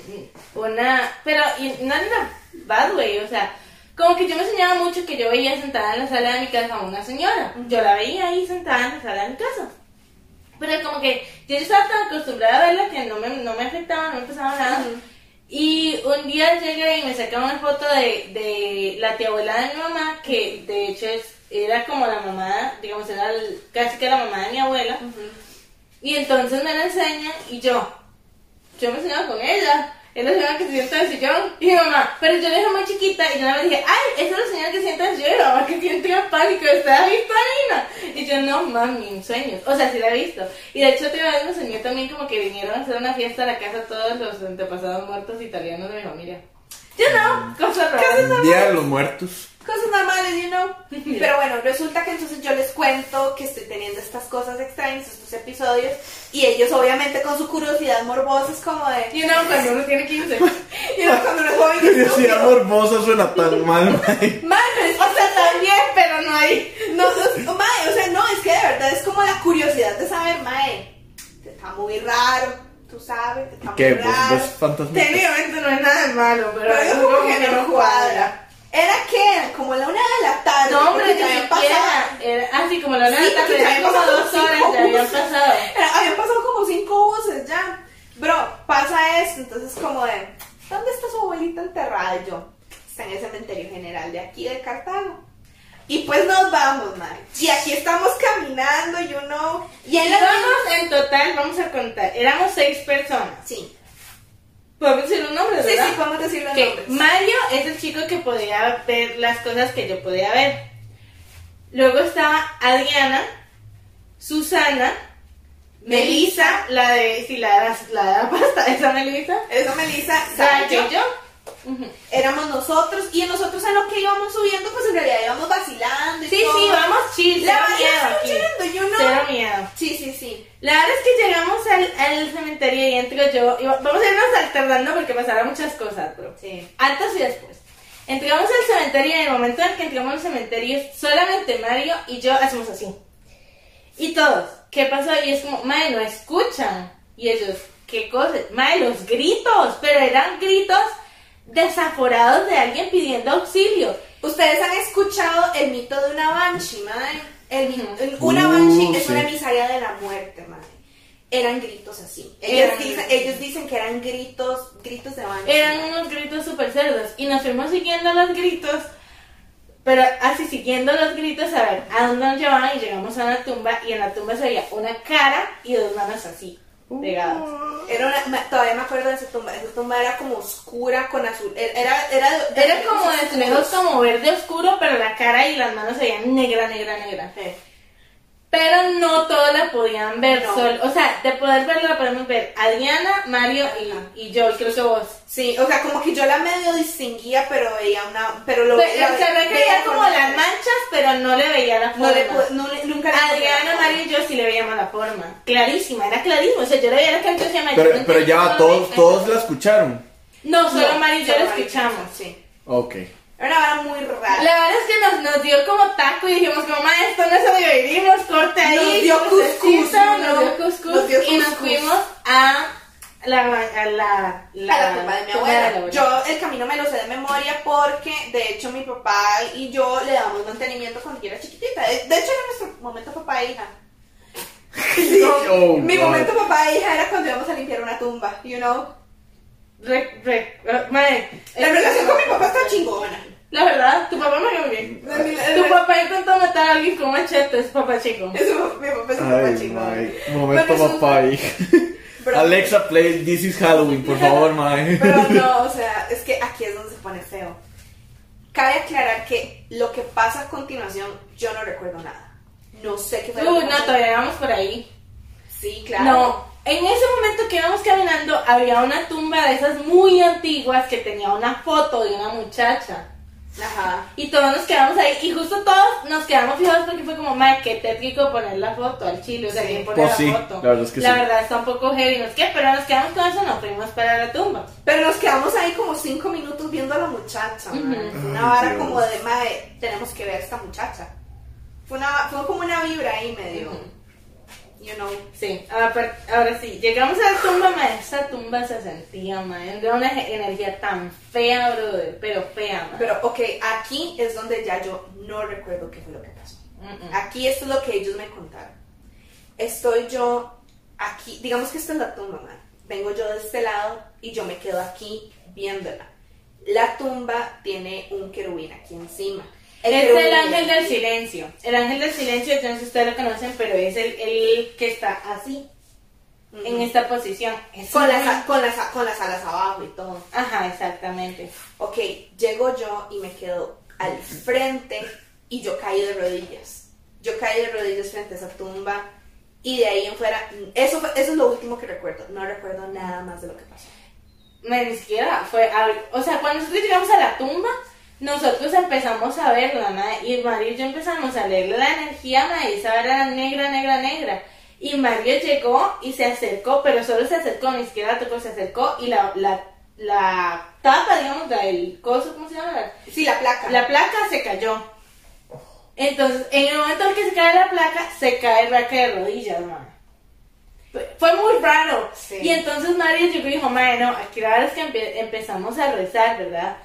una... Pero y no en una bad way, o sea... Como que yo me soñaba mucho que yo veía sentada en la sala de mi casa a una señora. Yo la veía ahí sentada en la sala de mi casa. Pero como que yo estaba tan acostumbrada a verla que no me, no me afectaba, no me pasaba nada. Y un día llegué y me sacaron una foto de, de la tía abuela de mi mamá, que de hecho es, era como la mamá, digamos, era el- casi que la mamá de mi abuela. Y entonces me la enseña y yo, yo me soñaba con ella. Es la señora que se sienta en el sillón y mi mamá, pero yo la dije muy chiquita y yo nada más dije, ay, esa es la señora que se sienta en el sillón y mi mamá que siente pánico, ¿está visto, Nina? Y yo, no, mami, en sueños. O sea, sí la he visto. Y de hecho otra vez me soñé también como que vinieron a hacer una fiesta a la casa todos los antepasados muertos italianos de mi familia. Yo no, cosas raras. Día de los muertos. Cosas normales, you know. Pero bueno, resulta que entonces yo les cuento que estoy teniendo estas cosas extrañas, estos episodios, y ellos obviamente con su curiosidad morbosa es como de... Y no, cuando uno tiene 15. Y no, cuando uno es joven Curiosidad estúpido. morbosa suena tan [laughs] mal, mae. Madre, O sea, también, pero no hay. No, es- mae, o sea, no, es que de verdad es como la curiosidad de saber, mae, te está muy raro, tú sabes, te está ¿Qué? muy ¿Vos raro. ves fantasmas? Técnicamente no es nada de malo, pero, Pero es como que no cuadra. Era que, como la una de la tarde. No, hombre, habían siquiera. pasado- Era así como la porque pero ya eran habían pasado dos horas, ya habían pasado. Era- habían pasado como cinco buses ya. bro, pasa esto, entonces como de, ¿dónde está su abuelita enterrada? Y yo, está en el cementerio general de aquí de Cartago. Y pues nos vamos, madre. Y aquí estamos caminando, y uno... Y en la... Éramos en total, vamos a contar, éramos seis personas. Sí, Podemos decir un nombre, sí, ¿verdad? sí, podemos decir los Que nombres. Mario es el chico que podía ver las cosas que yo podía ver. Luego estaba Adriana, Susana, Melissa, la de, sí, la de la, la, de la pasta, [laughs] esa Melissa, Eso, Melissa, Sara Sara, Ujú. éramos nosotros, y nosotros en lo que íbamos subiendo, pues en realidad íbamos vacilando y Sí, todo. sí, vamos chill, La aquí. fluyendo, yo no... Cero miedo. Sí, sí, sí. La verdad es que llegamos al, al cementerio y entro yo, y va- vamos a irnos alternando porque pasaron muchas cosas, bro. Sí. Antes y después. Entramos al cementerio y en el momento en que entramos al cementerio, solamente Mario y yo hacemos así. Y todos, ¿qué pasó? Y es como, Mae, no escuchan. Y ellos, ¿qué cosas? Mae, los gritos, pero eran gritos desaforados de alguien pidiendo auxilio. Ustedes han escuchado el mito de una banshee, madre. El el- una Uh, banshee es sí. una emisaria de la muerte, madre. Eran gritos así. Ellos, Eran dicen, gritos. ellos dicen que eran gritos, gritos de banshee. Eran madre. unos gritos súper cerdos. Y nos fuimos siguiendo los gritos, pero así siguiendo los gritos a ver a dónde nos llevaban y llegamos a una tumba y en la tumba se veía una cara y dos manos así, pegadas. Era una- todavía me acuerdo de esa tumba. Esa tumba era como oscura con azul. Era, era, de- Era como de azulejos como verde oscuro, pero la cara y las manos se veían negra, negra, negra. Sí. Pero no todos la podían ver. No. sol- o sea, de poder verla la podemos ver Adriana, Mario y, y yo, y creo que vos. Sí, o sea, como que yo la medio distinguía, pero veía una. Pero lo Pero, la- se ve que veía veía como las manchas, pero no le veía la forma. No le, no le- nunca le Adriana, Mario y yo sí le veíamos la forma. Clarísima, era clarísimo. O sea, yo le veía la decía, "Mario, Pero, pero ya todos, esto". todos la escucharon. No, solo No, Mario y yo la escuchamos. Sí. Ok. Era una vara muy rara. La verdad es que nos, nos dio como taco y dijimos, como, ma, esto no es donde vivimos, corte ahí. Nos dio cuscús, nos ¿no? dio cuscús, Nos dio y nos fuimos a la, a la, la, a la tumba de mi de abuela. Yo el camino me lo sé de memoria porque de hecho mi papá y yo le damos mantenimiento cuando yo era chiquitita. De, de hecho era nuestro momento papá e hija. [laughs] Sí, Oh, mi God. momento papá e hija era cuando íbamos a limpiar una tumba, you know. Re, re, eh, mae, La relación con mi papá está chingona. La verdad, tu papá me quedó bien. [laughs] La- la- Tu papá intentó matar a alguien con machete, es papá chico. Eso, mi papá es un papá mae. Momento es papá. Pero- [laughs] Alexa, play This is Halloween, por favor, mae. [laughs] Pero no, o sea, es que aquí es donde se pone feo. Cabe aclarar que lo que pasa a continuación, yo no recuerdo nada. No sé qué fue que no, todavía vamos por ahí. Sí, claro. No, en ese momento que íbamos caminando había una tumba de esas muy antiguas que tenía una foto de una muchacha. Ajá. Y todos nos quedamos ahí y justo todos nos quedamos fijados porque fue como, madre, qué tétrico poner la foto al chile, o sea, Sí. ¿quién pone Pues la sí, foto? la verdad es que La sí. verdad está un poco heavy, no es que, pero nos quedamos con eso, no fuimos para la tumba. Pero nos quedamos ahí como cinco minutos viendo a la muchacha. Ujú. mae. Fue una Ay, vara Dios. como de, madre, tenemos que ver a esta muchacha. Fue, una, fue como una vibra ahí medio, Ujú. You know. Sí, ahora, ahora sí, llegamos a la tumba, ma, esa tumba se sentía, ma, de una energía tan fea, brother, pero fea, ma. Pero, ok, aquí es donde ya yo no recuerdo qué fue lo que pasó. Mm, mm. Aquí esto es lo que ellos me contaron. Estoy yo aquí, digamos que esta es la tumba, man. Vengo yo de este lado y yo me quedo aquí viéndola. La tumba tiene un querubín aquí encima. Es el ángel del silencio. El ángel del silencio, yo no sé si ustedes lo conocen, pero es el, el que está así, en esta posición. Es con, las, muy- con, las, con las alas abajo y todo. Ajá, exactamente. Ok, llego yo y me quedo al frente y yo caí de rodillas. Yo caí de rodillas frente a esa tumba y de ahí en fuera, eso, eso es lo último que recuerdo. No recuerdo nada más de lo que pasó. Ni siquiera fue, a- o sea, cuando nosotros llegamos a la tumba, nosotros empezamos a verla, ma, y Mario y yo empezamos a leerle la energía, ma, y esa era negra, negra, negra. Y Mario llegó y se acercó, pero solo se acercó, ni siquiera tocó, se acercó y la, la, la tapa, digamos, del coso, ¿cómo se llama? Sí, la placa. La placa se cayó. Entonces, en el momento en que se cae la placa, se cae el raque de rodillas, ma. Fue- muy raro. Sí. Y entonces Mario llegó y dijo, madre, no, aquí la verdad es que empe- empezamos a rezar, ¿verdad?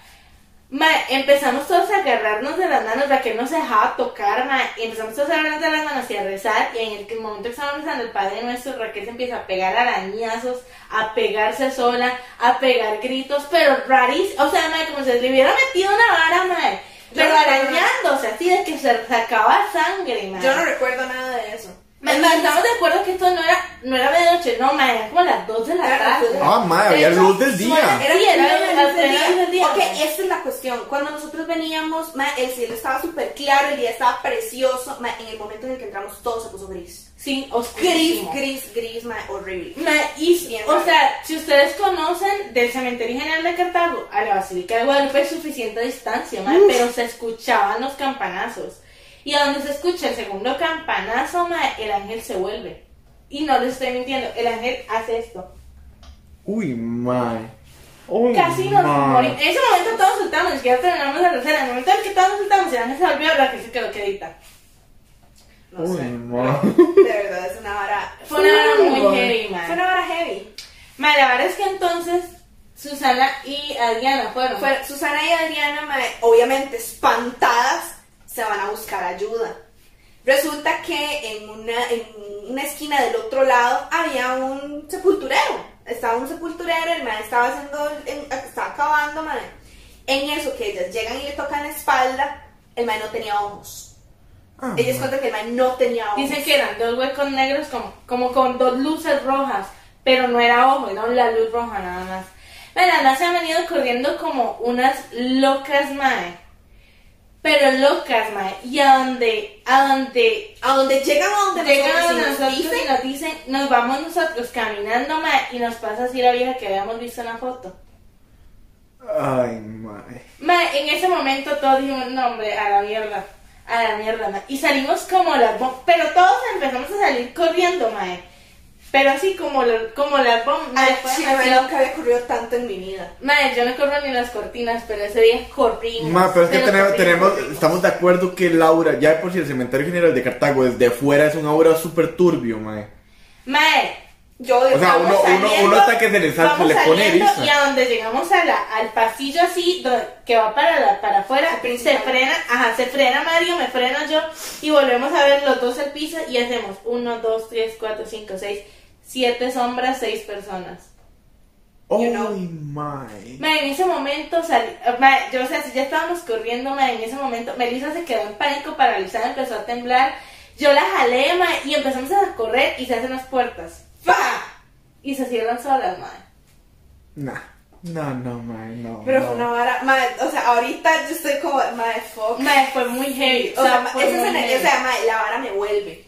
Mae, empezamos todos a agarrarnos de las manos, la que no se dejaba tocar, mae, y empezamos todos a agarrarnos de las manos y a rezar, y en el momento que estábamos rezando el Padre Nuestro, Raquel se empieza a pegar arañazos, a pegarse sola, a pegar gritos, pero rarísimo, o sea, como si le hubiera metido una vara, mae, pero no arañándose, así de que se sacaba sangre, mae. Yo no recuerdo nada de eso. Estamos de acuerdo que esto no era, no era medianoche, no, mae, era como las 2 de la tarde. Ah, madre, había hecho, luz del día. Era Sí, el era luz del día, Ok, mae. esta es la cuestión. Cuando nosotros veníamos, ma, el cielo estaba súper claro, el día estaba precioso. ma, en el momento en el que entramos, todo se puso gris. Sí, Gris, oscurísimo. gris, gris, ma, horrible. Ma, y, Bien o sea, si ustedes conocen del cementerio general de Cartago a la Basílica de Guadalupe es suficiente distancia, ma, pero se escuchaban los campanazos. Y a donde se escucha el segundo campanazo, ma, el ángel se vuelve. Y no les estoy mintiendo, el ángel hace esto. Uy, mae. Uy, Casi nos morimos. En ese momento todos soltamos, ni siquiera terminamos la tercera. En el momento en que todos soltamos, el ángel se volvió, la que se quedó quedita. No Uy, sé. ma. De verdad, es una vara. Fue una hora muy Uy, heavy, ma. Fue una vara heavy. Ma, la verdad es que entonces Susana y Adriana fueron. Fue- Susana y Adriana, ma, obviamente espantadas, se van a buscar ayuda. Resulta que en una, en una esquina del otro lado había un sepulturero. Estaba un sepulturero, el man estaba haciendo, en- estaba acabando, man. En eso que ellas llegan y le tocan la espalda, el man no tenía ojos. Ah, Ellas cuentan que el man no tenía ojos. Dicen que eran dos huecos negros como, como con dos luces rojas, pero no era ojo, era la luz roja nada más. Bueno, las se han venido corriendo como unas locas, mae. Pero locas, mae. Y a donde, a donde A donde llegan a donde llegan a nosotros, y nos nosotros dicen, y nos dicen, nos vamos nosotros caminando, mae, y nos pasa así la vieja que habíamos visto en la foto. Ay, mae. Mae, en ese momento todos dijimos, no hombre, a la mierda, a la mierda, mae. Y salimos como las pero todos empezamos a salir corriendo, mae. Pero así como, lo- como las bombas, Ay, sí, mae, nunca había corrido tanto en mi vida. Mae, yo no corro ni las cortinas, pero ese día corrimos. Ma, pero es que tenemos, corrimos, tenemos, corrimos. estamos de acuerdo que Laura, ya por si el cementerio general de Cartago desde fuera es un aura súper turbio, mae. Mae, Yo O sea, uno, uno, saliendo, uno hasta que se le, pone eriza. y a donde llegamos a la, al pasillo así que va para la, para afuera Al se frena ajá se frena Mario me freno yo y volvemos a ver los dos el piso y hacemos uno dos tres cuatro cinco seis siete sombras seis personas Ay, you know. mae. Ma, en ese momento salí, ma, yo o sea si ya estábamos corriendo ma, en ese momento Melissa se quedó en pánico paralizada empezó a temblar yo la jalé ma, y empezamos a correr y se hacen las puertas ¡Fa! y se cierran solas ma. Nah. No, no, mae, no. Pero no. fue una vara, mae, o sea, ahorita yo estoy como, mae, fuck. Ma, fue muy heavy. O sea, ma- fue esa muy escena- heavy. o sea, mae, la vara me vuelve.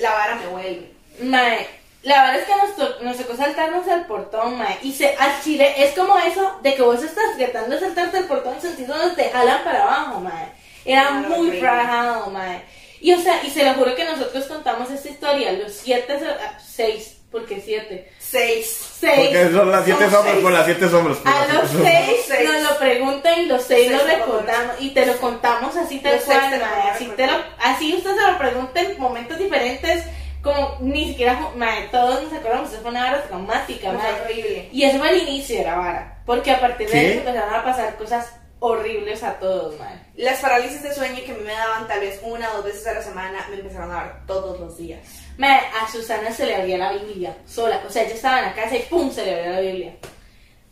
La vara me vuelve. Mae, la verdad es que nos, to- nos tocó saltarnos el portón, mae. Y se, al chile es como eso de que vos estás tratando de saltarte el portón y sentís donde te jalan para abajo, mae. Era Claro, muy rajado, mae. Y o sea, y se lo juro que nosotros contamos esta historia, los siete, ah, seis, porque siete. Seis. Seis. Porque son las siete Son sombras, por las siete sombras. por A las los seis Seis. nos lo preguntan y los seis Seis lo recordamos y te lo contamos así tal cual, te lo mae, vamos a así te lo, así usted se lo pregunta en momentos diferentes, como ni siquiera, mae, todos nos acordamos, eso fue una hora traumática, mae. horrible. Y eso fue el inicio de la vara, porque a partir de ¿Qué? eso empezaron a pasar cosas horribles a todos, mae. Las parálisis de sueño que a mí me daban tal vez una o dos veces a la semana, me empezaron a dar todos los días. Mae, a Susana se le abría la Biblia sola, o sea, ella estaba en la casa y pum, se le abría la Biblia.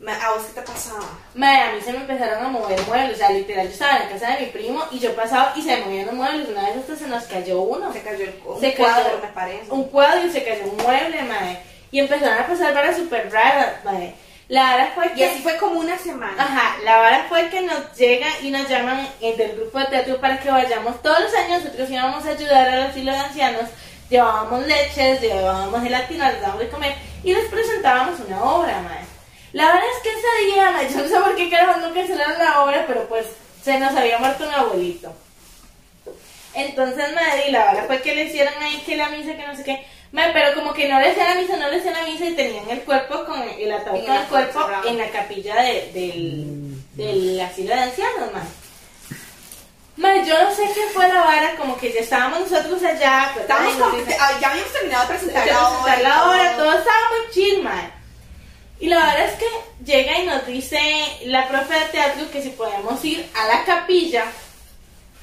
¿A vos qué te pasaba? Mae, a mí se me empezaron a mover muebles, o sea, literal, yo estaba en la casa de mi primo y yo pasaba y se me movían los muebles, una vez hasta se nos cayó uno. Se cayó el un Se cuadro, cayó me parece. un cuadro y se cayó un mueble, mae. Y empezaron a pasar varas súper raras, mae. La vara fue Y que... así fue como una semana. Ajá, la vara fue que nos llegan y nos llaman eh, del grupo de teatro para que vayamos. Todos los años nosotros íbamos a ayudar al asilo de ancianos, llevábamos leches, llevábamos gelatina, les dábamos de comer y les presentábamos una obra, mae. La verdad es que ese día, yo [laughs] no sé por qué carajo no cancelaron la obra, pero pues se nos había muerto un abuelito. Entonces, madre, y la verdad fue que le hicieron ahí que la misa, que no sé qué. Madre, pero como que no le hacían la misa, no le hacían la misa y tenían el cuerpo con el, el ataúd con el cuerpo cerrado. en la capilla de- del, del asilo de ancianos, madre. Madre, yo no sé qué fue la vara, como que ya estábamos nosotros allá, pues, Estábamos ay, como- ah, ya habíamos terminado de presentar la obra, todo. todo estaba muy chill, madre. Y la verdad es que llega y nos dice la profe de teatro que si podemos ir a la capilla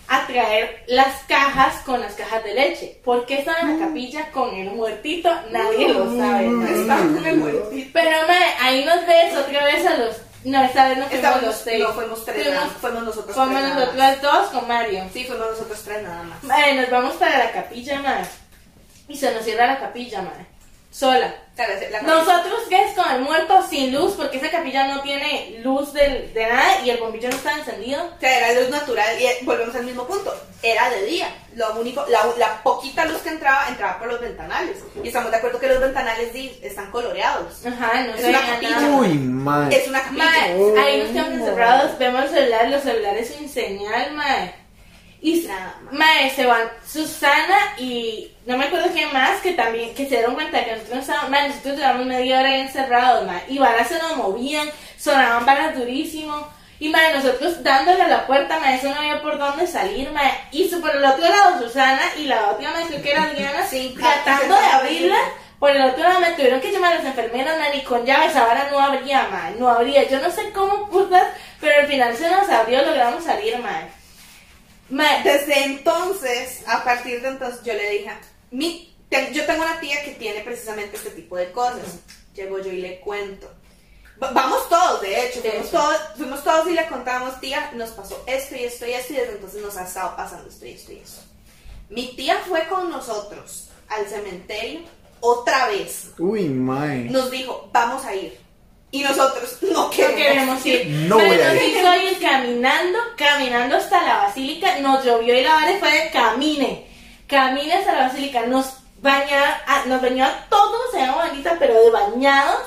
a traer las cajas con las cajas de leche. ¿Por qué están en la capilla con el muertito? Nadie lo sabe. mae. Estaba con el muertito. Pero mae, ahí nos ves otra vez a los... No, esta vez no fuimos Estábamos- los seis. no, fuimos tres, Fuimos- nada, fuimos nosotros Fuimos tres, nada nosotras dos con Mario. Sí, fuimos nosotros tres nada más. Mae, nos vamos para la capilla, mae. Y se nos cierra la capilla, mae. Sola. La- Nosotros, ¿qué es? Con el muerto sin luz, porque esa capilla no tiene luz del- de nada y el bombillo no está encendido. O sea, era luz natural y eh, volvemos al mismo punto. Era de día. Lo único, la, la poquita luz que entraba, entraba por los ventanales. Y estamos de acuerdo que los ventanales están coloreados. Ajá, no Es una capilla. nada. Uy, mae. Es una capilla. Ahí nos quedamos encerrados, vemos el celular, los celulares sin señal, mae. Y Nada más. mae, se van Susana y no me acuerdo quién más que también, que se dieron cuenta que nosotros estábamos, mae, nosotros llevamos media hora ahí encerrados, mae, y balas se nos movían, sonaban balas durísimo. Y mae, nosotros dándole a la puerta, mae, eso no había por dónde salir, mae. Y por el otro lado Susana y la otra mae, creo que era Diana, Sí, tratando de abrirla. Por el otro lado me tuvieron que llamar a las enfermeras, man, y con llave esa vara no abría, man, no abría. Yo no sé cómo putas, pero al final se nos abrió, logramos salir, man. Desde entonces, a partir de entonces, yo le dije, mi, te- yo tengo una tía que tiene precisamente este tipo de cosas. Llego yo y le cuento. Va- Vamos todos, de hecho, De fuimos, hecho. Todos, fuimos todos y le contamos, tía, nos pasó esto y esto y esto, y desde entonces nos ha estado pasando esto y esto y esto. Mi tía fue con nosotros al cementerio otra vez. Uy, mae. Nos dijo, vamos a ir. Y nosotros no no queremos, queremos ir. No Man, voy a nos ir. hizo ir caminando, caminando hasta la basílica, nos llovió y la vara fue de camine. Camine hasta la basílica, nos bañaba, ah, nos bañaba todos, se llama bonita, pero de bañados.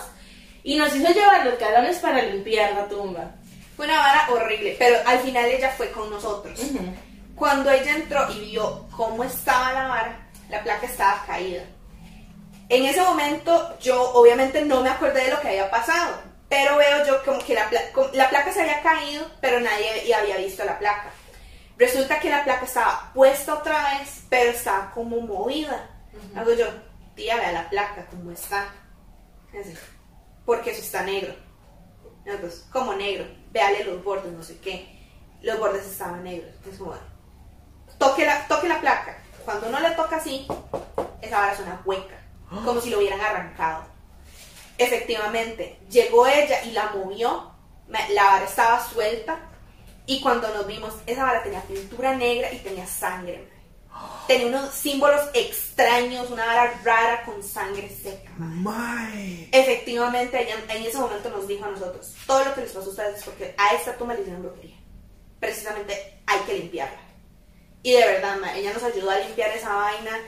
Y nos hizo llevar los galones para limpiar la tumba. Fue una vara horrible, pero al final ella fue con nosotros. Cuando ella entró y vio cómo estaba la vara, la placa estaba caída. En ese momento yo obviamente no me acordé de lo que había pasado, pero veo yo como que la, pla- la placa se había caído, pero nadie había visto la placa. Resulta que la placa estaba puesta otra vez, pero estaba como movida. Hago yo, tía, vea la placa, cómo está. Así, porque eso está negro. Entonces, como negro, véale los bordes, no sé qué. Los bordes estaban negros. Es como, bueno, toque la, toque la placa. Cuando uno le toca así, esa vara suena hueca, como si lo hubieran arrancado. Efectivamente, llegó ella y la movió, la vara estaba suelta y cuando nos vimos, esa vara tenía pintura negra y tenía sangre. Tenía unos símbolos extraños, una vara rara con sangre seca. Efectivamente, ella en ese momento nos dijo a nosotros, todo lo que les pasó a ustedes es porque a esta tumba le hicieron brujería. Precisamente hay que limpiarla. Y de verdad, ma, ella nos ayudó a limpiar esa vaina.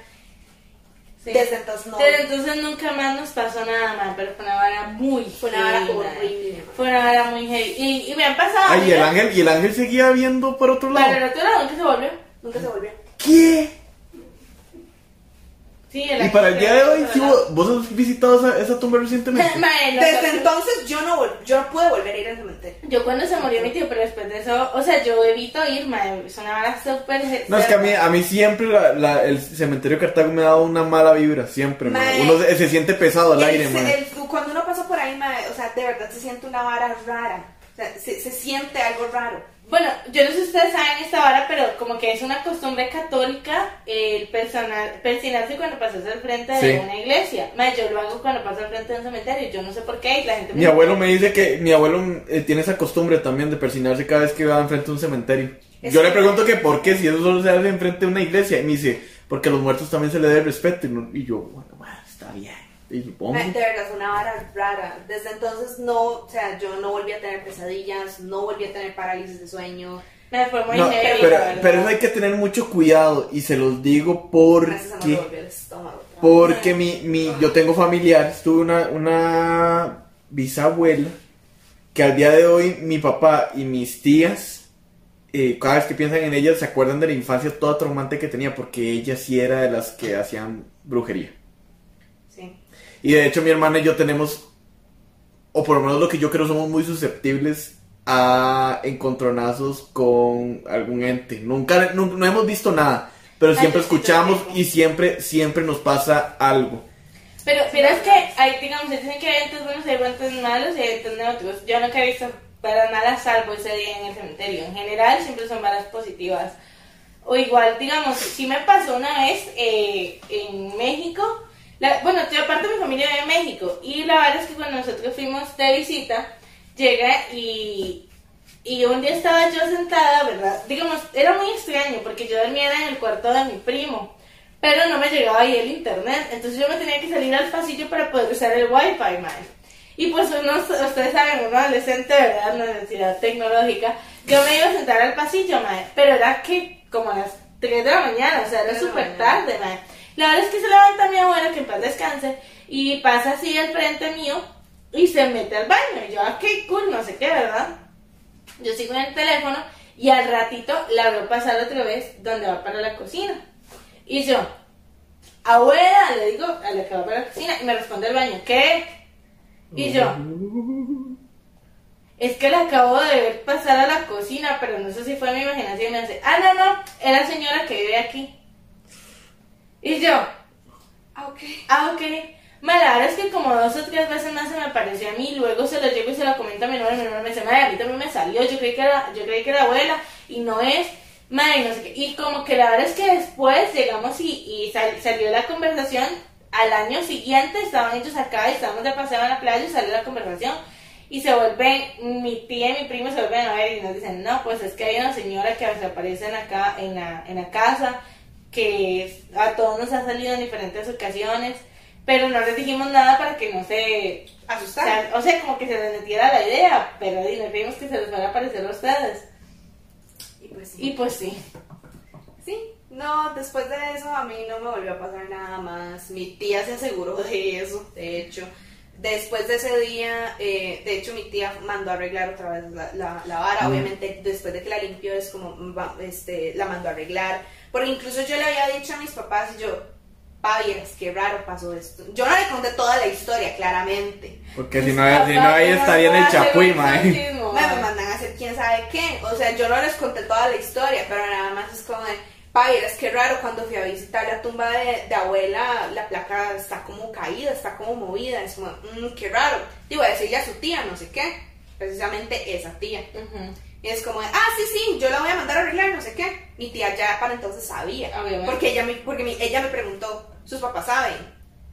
Sí. Desde entonces no. Desde entonces nunca más nos pasó nada mal, pero fue una vara muy Fue una vara horrible. Fue una vara muy heavy. Y, y me han pasado. Ay, y el ángel, y el ángel seguía viendo por otro Para el lado. otro lado nunca se volvió. Nunca se volvió. ¿Qué? Sí, Y para el día de hoy, ¿sí vos, vos has visitado esa, esa tumba recientemente? [laughs] Desde entonces yo no, yo no pude volver a ir al cementerio. Yo cuando se murió mi tío, pero después de eso, o sea, yo evito ir, mae, es una vara súper... No, es que a mí, a mí siempre la- la- el cementerio de Cartago me ha dado una mala vibra, siempre. Uno se, se siente pesado al aire, el- cuando uno pasa por ahí, ma, o sea, de verdad se siente una vara rara. O sea, se, se siente algo raro. Bueno, yo no sé si ustedes saben esta vara, pero como que es una costumbre católica el personal, persinarse cuando pasas al frente de Sí. una iglesia. Mae, yo lo hago cuando paso al frente de un cementerio, yo no sé por qué, y la gente Mi abuelo me dice que mi abuelo eh, tiene esa costumbre también de persinarse cada vez que va enfrente de un cementerio. Es Yo le pregunto que por qué, si eso solo se hace enfrente de una iglesia. Y me dice, porque a los muertos también se le debe respeto. Y, no- y yo, bueno, bueno, está bien. Y supongo. Ma, De verdad, es una vara rara. Desde entonces no, o sea, yo no volví a tener pesadillas, no volví a tener parálisis de sueño. Me fue muy No, heavy, pero, pero eso hay que tener mucho cuidado. Y se los digo porque. volvió el estómago. Porque mi, mi, yo tengo familiares, tuve una, una bisabuela que al día de hoy mi papá y mis tías, eh, cada vez que piensan en ella, se acuerdan de la infancia toda traumante que tenía porque ella sí era de las que hacían brujería. Y de hecho mi hermana y yo tenemos, o por lo menos lo que yo creo, somos muy susceptibles a encontronazos con algún ente. Nunca, no, no hemos visto nada, pero siempre escuchamos y siempre, siempre nos pasa algo. Pero, pero es que hay, digamos, se dicen que hay eventos buenos hay eventos malos y hay eventos neutros. Yo nunca he visto para nada salvo ese día en el cementerio. En general siempre son balas positivas. O igual, digamos, sí me pasó una vez eh, en México. La- bueno, yo aparte mi familia vive en México. Y la verdad es que cuando nosotros fuimos de visita, llega y, y un día estaba yo sentada, ¿verdad? Digamos, era muy extraño porque yo dormía en el cuarto de mi primo. Pero no me llegaba ahí el internet. Entonces yo me tenía que salir al pasillo para poder usar el wifi, man. Y pues uno, ustedes saben, uno adolescente, ¿verdad? Una necesidad tecnológica. Yo me iba a sentar al pasillo, mae. Pero era que como a las 3 de la mañana, o sea, era súper tarde, mae. La verdad es que se levanta mi abuela, que en paz descanse, y pasa así al frente mío y se mete al baño. Y yo, ah, qué cool, no sé qué, ¿verdad? Yo sigo en el teléfono y al ratito la veo pasar otra vez donde va para la cocina. Y yo, abuela, le digo a la que va para la cocina y me responde el baño, ¿qué? Y yo, es que la acabo de ver pasar a la cocina, pero no sé si fue mi imaginación. Y me dice, ah, no, no, es la señora que vive aquí. Y yo, Ah, ok. Ah, ok. Ma, la verdad es que como dos o tres veces más se me apareció a mí, luego se lo llevo y se lo comento a mi hermano, mi hermano me dice, madre, a mí también me salió, yo creí que era, yo creí que era abuela, y no es, madre, no sé qué. Y como que la verdad es que después llegamos y, y sal- salió la conversación, al año siguiente estaban ellos acá y estábamos de paseo en la playa y salió la conversación. Y se vuelven, mi tía y mi primo se vuelven a ver y nos dicen, no, pues es que hay una señora que se aparece en acá, en la, en la casa, que a todos nos ha salido en diferentes ocasiones, pero no les dijimos nada para que no se o Asustar. sea, o sea, como que se les metiera la idea, pero vimos que se les van a aparecer a ustedes. Y pues sí. Y pues sí. Sí, no, después de eso a mí no me volvió a pasar nada más. Mi tía se aseguró de eso, de hecho. Después de ese día, eh, de hecho mi tía mandó a arreglar otra vez la, la, la vara. Obviamente después de que la limpió es como, mm, va- este, la mandó a arreglar. Porque incluso yo le había dicho a mis papás y yo, pa, vieras, qué raro pasó esto. Yo no le conté toda la historia, claramente. Porque si no, si no ahí estaría en el chapuy, mae. Me, [laughs] me mandan a hacer quién sabe qué. O sea, yo no les conté toda la historia, pero nada más es como de, pa, es que raro cuando fui a visitar la tumba de, de abuela, la placa está como caída, está como movida. Es como, mmm, qué raro. Digo, a decirle a su tía, no sé qué. Precisamente esa tía. Y es como, ah, sí, sí, yo la voy a mandar a arreglar, no sé qué. Mi tía ya para entonces sabía. Obviamente. Porque ella me, porque mi- ella me preguntó, ¿sus papás saben?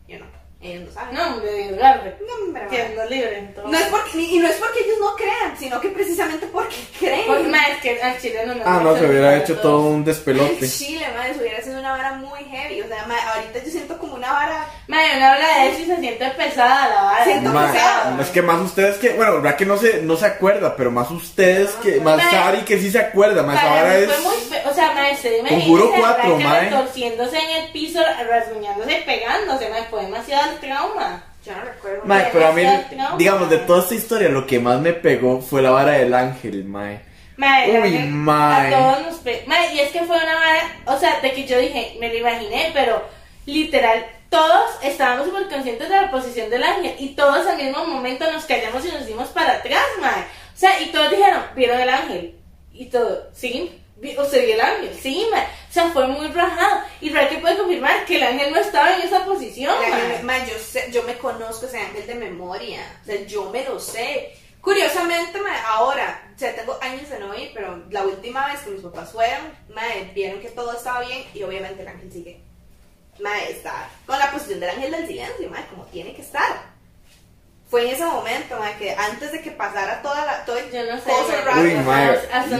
Yo no, ellos no saben. No, de No, que no libre. no es porque, y no es porque ellos no crean, sino que precisamente porque [laughs] creen. Porque, ma, es que al chileno no Ah, no, se hubiera hecho todo un despelote. En Chile, madre, eso hubiera sido una vara muy heavy. O sea, madre, ahorita yo siento como una vara. Madre, uno habla de eso y se siente pesada la vara. Siento Ma- pesado. es que más ustedes que, bueno, verdad que no se, no se acuerda, pero más ustedes que, más Ma- Sari que sí se acuerda, más ahora es... fue muy fe- o sea, maestro, dime, Conjuro cuatro, mae. torciéndose en el piso, rasguñándose y pegándose, mae, fue demasiado el trauma. Yo no recuerdo. Mae, pero a mí, trauma. digamos, de toda esta historia, lo que más me pegó fue la vara del ángel, mae. Mae, la Uy, mae. A todos nos pe- mae, y es que fue una vara, o sea, de que yo dije, me lo imaginé, pero literal, todos estábamos súper conscientes de la posición del ángel y todos al mismo momento nos callamos y nos dimos para atrás, mae. O sea, y todos dijeron, ¿vieron el ángel? Y todo, ¿sí? ¿Usted vio el ángel? Sí, mae. O sea, fue muy rajado. Y Raquel puede confirmar que el ángel no estaba en esa posición, mae. mae, yo, sé, yo me conozco ese ángel de memoria. O sea, yo me lo sé. Curiosamente, mae, ahora, o sea, tengo años de no ir, pero la última vez que mis papás fueron, mae, vieron que todo estaba bien y obviamente el ángel sigue. Mae, está con la posición del ángel del silencio, mae, como tiene que estar. Fue en ese momento, mae, que antes de que pasara toda la, todo el Yo no sé, mae. raro, Uy, mae,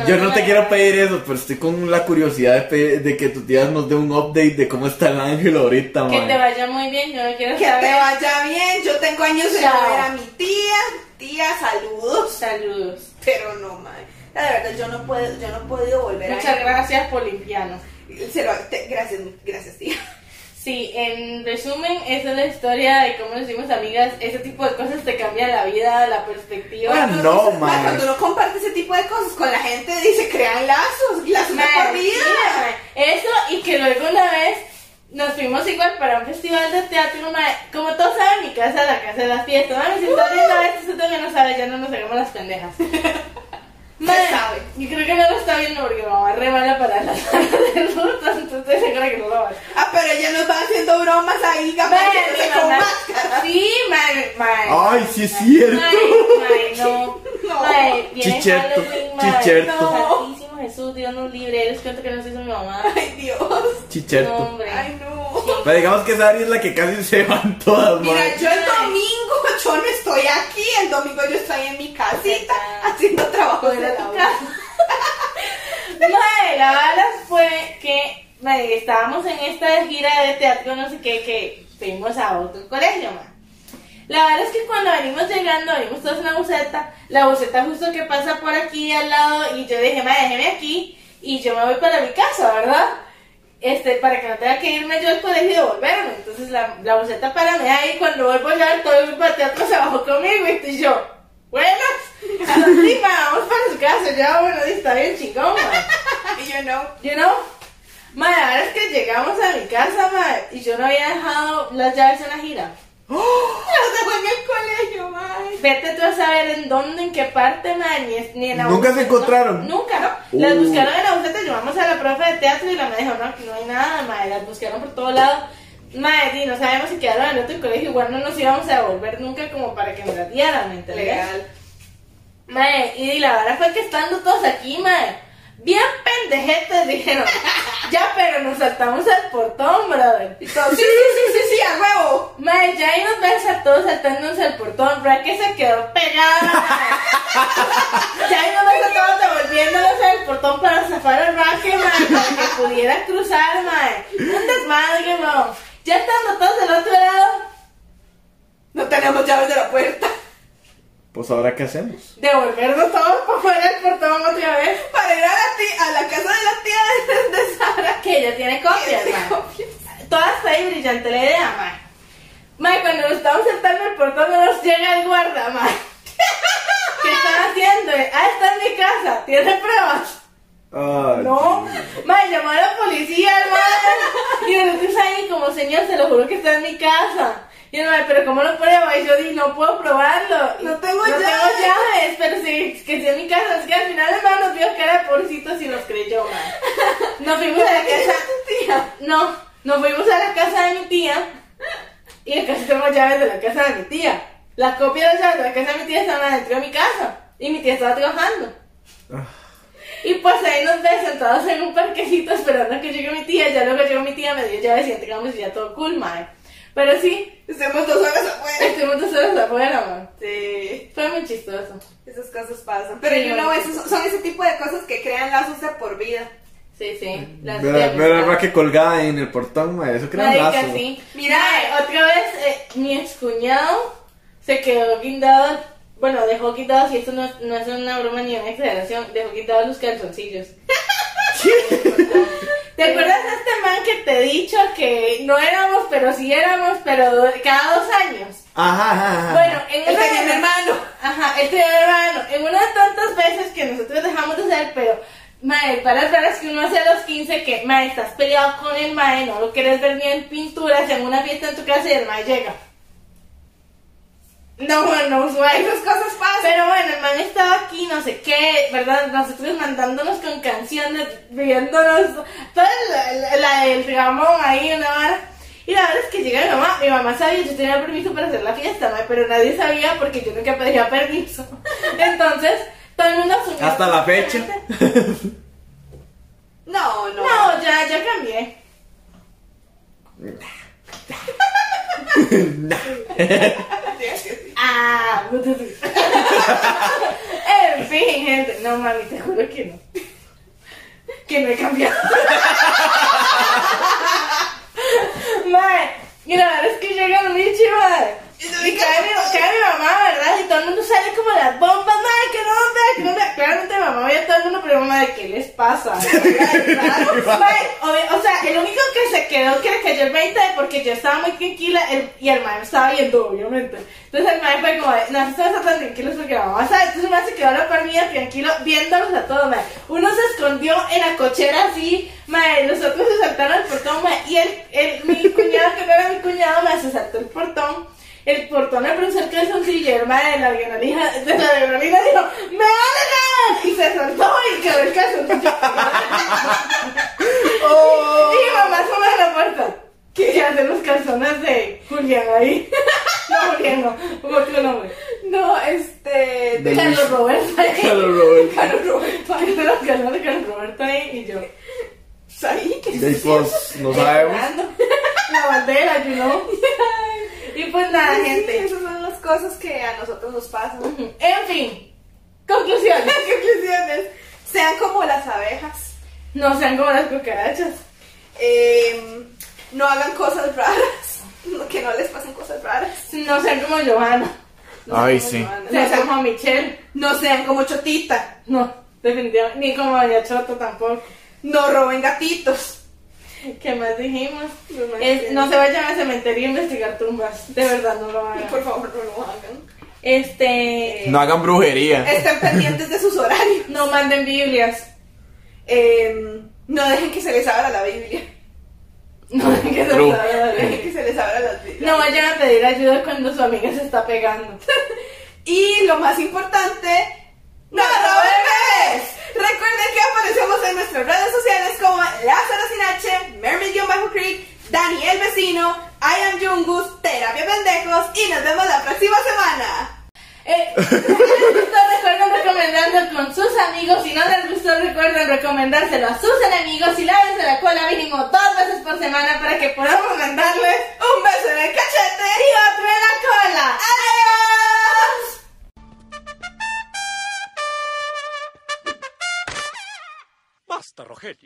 yo no te quiero pedir eso, pero estoy con la curiosidad de, de que tu tía nos dé un update de cómo está el ángel ahorita, Que te mae. vaya muy bien, yo no quiero Que saber. te vaya bien, yo tengo años de no ver a mi tía. Tía, saludos. Saludos. Pero no, madre. La verdad, yo no puedo, yo no he podido volver Muchas a gracias por limpiarnos. Gracias, gracias, tía. Sí, en resumen, esa es la historia de cómo nos hicimos amigas. Ese tipo de cosas te cambia la vida, la perspectiva. Ah, Cuando no, uno- madre. Cuando uno comparte ese tipo de cosas con la gente, dice, crean lazos, lazos de Mae, por vida. sí. Eso y que luego una vez nos fuimos igual para un festival de teatro, como todos saben, mi casa es la casa de las fiestas. Mae, mis historias a veces usted todavía no sabe, ya no nos hagamos las pendejas. [laughs] Mae, sabe. Yo creo que no lo está viendo porque mamá re mala para las de rutas, [laughs] entonces se cree que no lo va a ver. Ah, pero ella nos va haciendo bromas ahí, gamándose Mae, con mi mamá- máscara. Sí, mae, mae. Ay, sí es cierto. Mae, no. [laughs] No. Mae, viene Chicherto, Halloween, mae. chicherto. Santísimo Jesús, Dios nos libre. Les cuento que no se hizo mi mamá. Ay, Dios. No, Chicherto. hombre. Ay, no. Pero digamos que esa área es la que casi se van todas, Mira, yo el domingo, yo no estoy aquí, el domingo yo estoy en mi casita haciendo trabajos de casa. Mae, la [laughs] bala fue que estábamos en esta gira de teatro, no sé qué, que fuimos a otro colegio. La verdad es que cuando venimos llegando, venimos todos en la buseta, la buseta justo que pasa por aquí al lado, y yo dije, mae, déjeme aquí, y yo me voy para mi casa, ¿verdad? Este, para que no tenga que irme yo al colegio y devolverme. Entonces la, la buseta para mí ahí, cuando vuelvo ya, todo el grupo de teatro se bajó conmigo, y yo, bueno, sí, ma, vamos para su casa, ya, bueno, está bien chingón, ma. Y yo no. You know? Ma, la verdad es que llegamos a mi casa, ma, y yo no había dejado las llaves en la gira. Los dejó en el colegio, mae. Vete tú a saber en dónde, en qué parte, ma, ni, ni en la ¿Nunca se encontraron? no, nunca, ¿no? Uh. Las buscaron en la buseta, llevamos a la profe de teatro y la me dijo, no, aquí no hay nada, ma, las buscaron por todo lado. Madre, y no sabemos si quedaron en otro colegio, igual no nos íbamos a devolver nunca como para que nos las dieran, ¿me entendés? Legal. Mae, y la verdad fue que estando todos aquí, mae, bien pendejetes dijeron, [laughs] ya, pero nos saltamos al portón, brother. Sí, sí, sí, sí, sí, a huevo. Mae, ya ahí nos ves a todos saltándonos al portón, ¿verdad que se quedó pegada? mae? [laughs] ya ahí nos ves a todos devolviéndonos al portón para zafar el raque, mae, para que pudiera cruzar, mae. Un desmadre, bro. Ya estando todos del otro lado, No tenemos llaves de la puerta. Pues ahora qué hacemos. devolvernos todos para fuera del portón otra vez. Para ir a la, tía, a la casa de la tía de, de Sara. Que ella tiene copias, Que mae. se copias. Toda está ahí brillante la idea, mae. Mae, cuando nos estamos sentando en el portón no nos llega el guarda, mae. [laughs] ¿Qué están haciendo? Ah, está en mi casa. ¿Tiene pruebas? Ay, No. Mae, llamó a la policía, mae. Y nosotros ahí como, señor, se lo juro que está en mi casa. Y el mae, pero ¿cómo lo prueba? Y yo dije, no puedo probarlo. Y No tengo no llaves. tengo llaves, pero sí, que sí en mi casa. Así que al final el mae nos vio cara de pobrecitos y nos creyó, mae. Nos fuimos a la casa. Tía. No, nos fuimos a la casa de mi tía y acá sí tenemos llaves de la casa de mi tía. La copia de las llaves de la casa de mi tía estaban adentro de mi casa y mi tía estaba trabajando. Ah. Y pues ahí nos ves sentados en un parquecito esperando a que llegue mi tía. Ya luego llegó mi tía, me dio llaves y entregamos y ya todo cool, mae. Pero sí, Estemos dos horas afuera. estuvimos dos horas afuera, mae. Sí. Fue muy chistoso. Esas cosas pasan. Pero Sí, you know, bueno. esos son ese tipo de cosas que crean lazos de por vida. Sí, sí. Las Ver, ver amistad. el raque colgada en el portón, mae, eso crea un Marica, lazo. sí. Mira, otra vez eh, mi excuñado se quedó guindado, bueno, dejó quitados, y esto no, no es una broma ni una exageración, dejó quitados los calzoncillos. [laughs] ¿Te acuerdas de este man que te he dicho que no éramos, pero sí éramos, pero do- cada dos años? Ajá, ajá, ajá. Bueno, en Él tenía un hermano. Ajá, él tenía hermano. En una de tantas veces que nosotros dejamos de hacer, pero, mae, para las raras que uno hace a los 15, que, mae, estás peleado con el mae, no lo quieres ver ni en pinturas, en una fiesta en tu casa y el mae llega. No, bueno, usual. Esas cosas pasan. Pero bueno, el man estaba aquí, no sé qué, ¿verdad? Nosotros mandándonos con canciones, viéndonos, toda la, la, la del Ramón ahí, una vara. Y la verdad es que llega mi mamá, mi mamá sabía, yo tenía permiso para hacer la fiesta, mae, pero nadie sabía porque yo nunca pedía permiso. [laughs] Entonces, todo el mundo asumió. Hasta la fecha. [laughs] No, no. No, ya, ya cambié. [laughs] [laughs] Ah, [laughs] en fin, gente. No, mami, te juro que no. Que no he cambiado. [laughs] Mae, y es que llega el mae. Y cae mi, cae mi mamá, ¿verdad? Y todo el mundo sale como las bombas, mae, que no vea, que no. Claramente mi mamá veía a todo el mundo, pero mamá, ¿qué les pasa? [laughs] O sea, el único que se quedó que le cayó el 20 porque yo estaba muy tranquila el- y el mae me estaba viendo, obviamente. Entonces el mae fue como, no, estamos tan tranquilos porque la mamá sabe. Entonces el mae se quedó a la par mía, tranquilo, viéndolos a todos, mae. Uno se escondió en la cochera así, mae, los otros se saltaron al portón, mae. Y el, el, mi cuñado, que no era mi cuñado, mae, se saltó el portón el portón le prensó el calzoncillo, de la violina, de la violina dijo, ¡me vale! Y se soltó y quedó el calzoncillo. Y [laughs] oh. mamá sube la puerta. ¿Qué? Hace los calzones de Julián ahí. [laughs] no, Julián no, otro nombre. No, este. De Carlos Roberto ahí. [laughs] Carlos Roberto. Carlos Roberto ahí. Carlos Roberto ahí y yo. Pues ¿Sabí? ¿Qué? Pues, no sabemos. La bandera, you know. Y pues nada, Sí, gente. esas son las cosas que a nosotros nos pasan. En fin, conclusiones. [laughs] Conclusiones. Sean como las abejas. No sean como las cucarachas. Eh, no hagan cosas raras. [laughs] Que no les pasen cosas raras. No sean como Giovanna. No Ay, sean sí. como Joana. No No sean sean, como Michelle. no sean como Chotita. No, definitivamente. Ni como Doña Choto tampoco. No roben gatitos. [laughs] ¿Qué más dijimos? No se vayan al cementerio a investigar tumbas. De verdad, no lo hagan. Por favor, no lo hagan. Este. No hagan brujería. Estén [laughs] pendientes de sus horarios. No manden Biblias. Eh, no dejen que se les abra la Biblia. No dejen que se les abra la No dejen Biblia. que se les abra las Biblias. No vayan a pedir ayuda cuando su amiga se está pegando. [laughs] Y lo más importante, ¡no roben bebés! Recuerden que aparecemos en nuestras redes sociales como Lázaro Sin H, Mermaid-Creek, Dani el Vecino, I am Jungus, Terapia Pendejos y nos vemos la próxima semana. Eh, si [laughs] les gustó, recuerden recomendarlo con sus amigos. Si no les gustó, recuerden recomendárselo a sus enemigos. Y lávense la cola mínimo dos veces por semana para que podamos mandarles Un beso en el cachete y otro en la cola. ¡Adiós! Basta, Rogelio.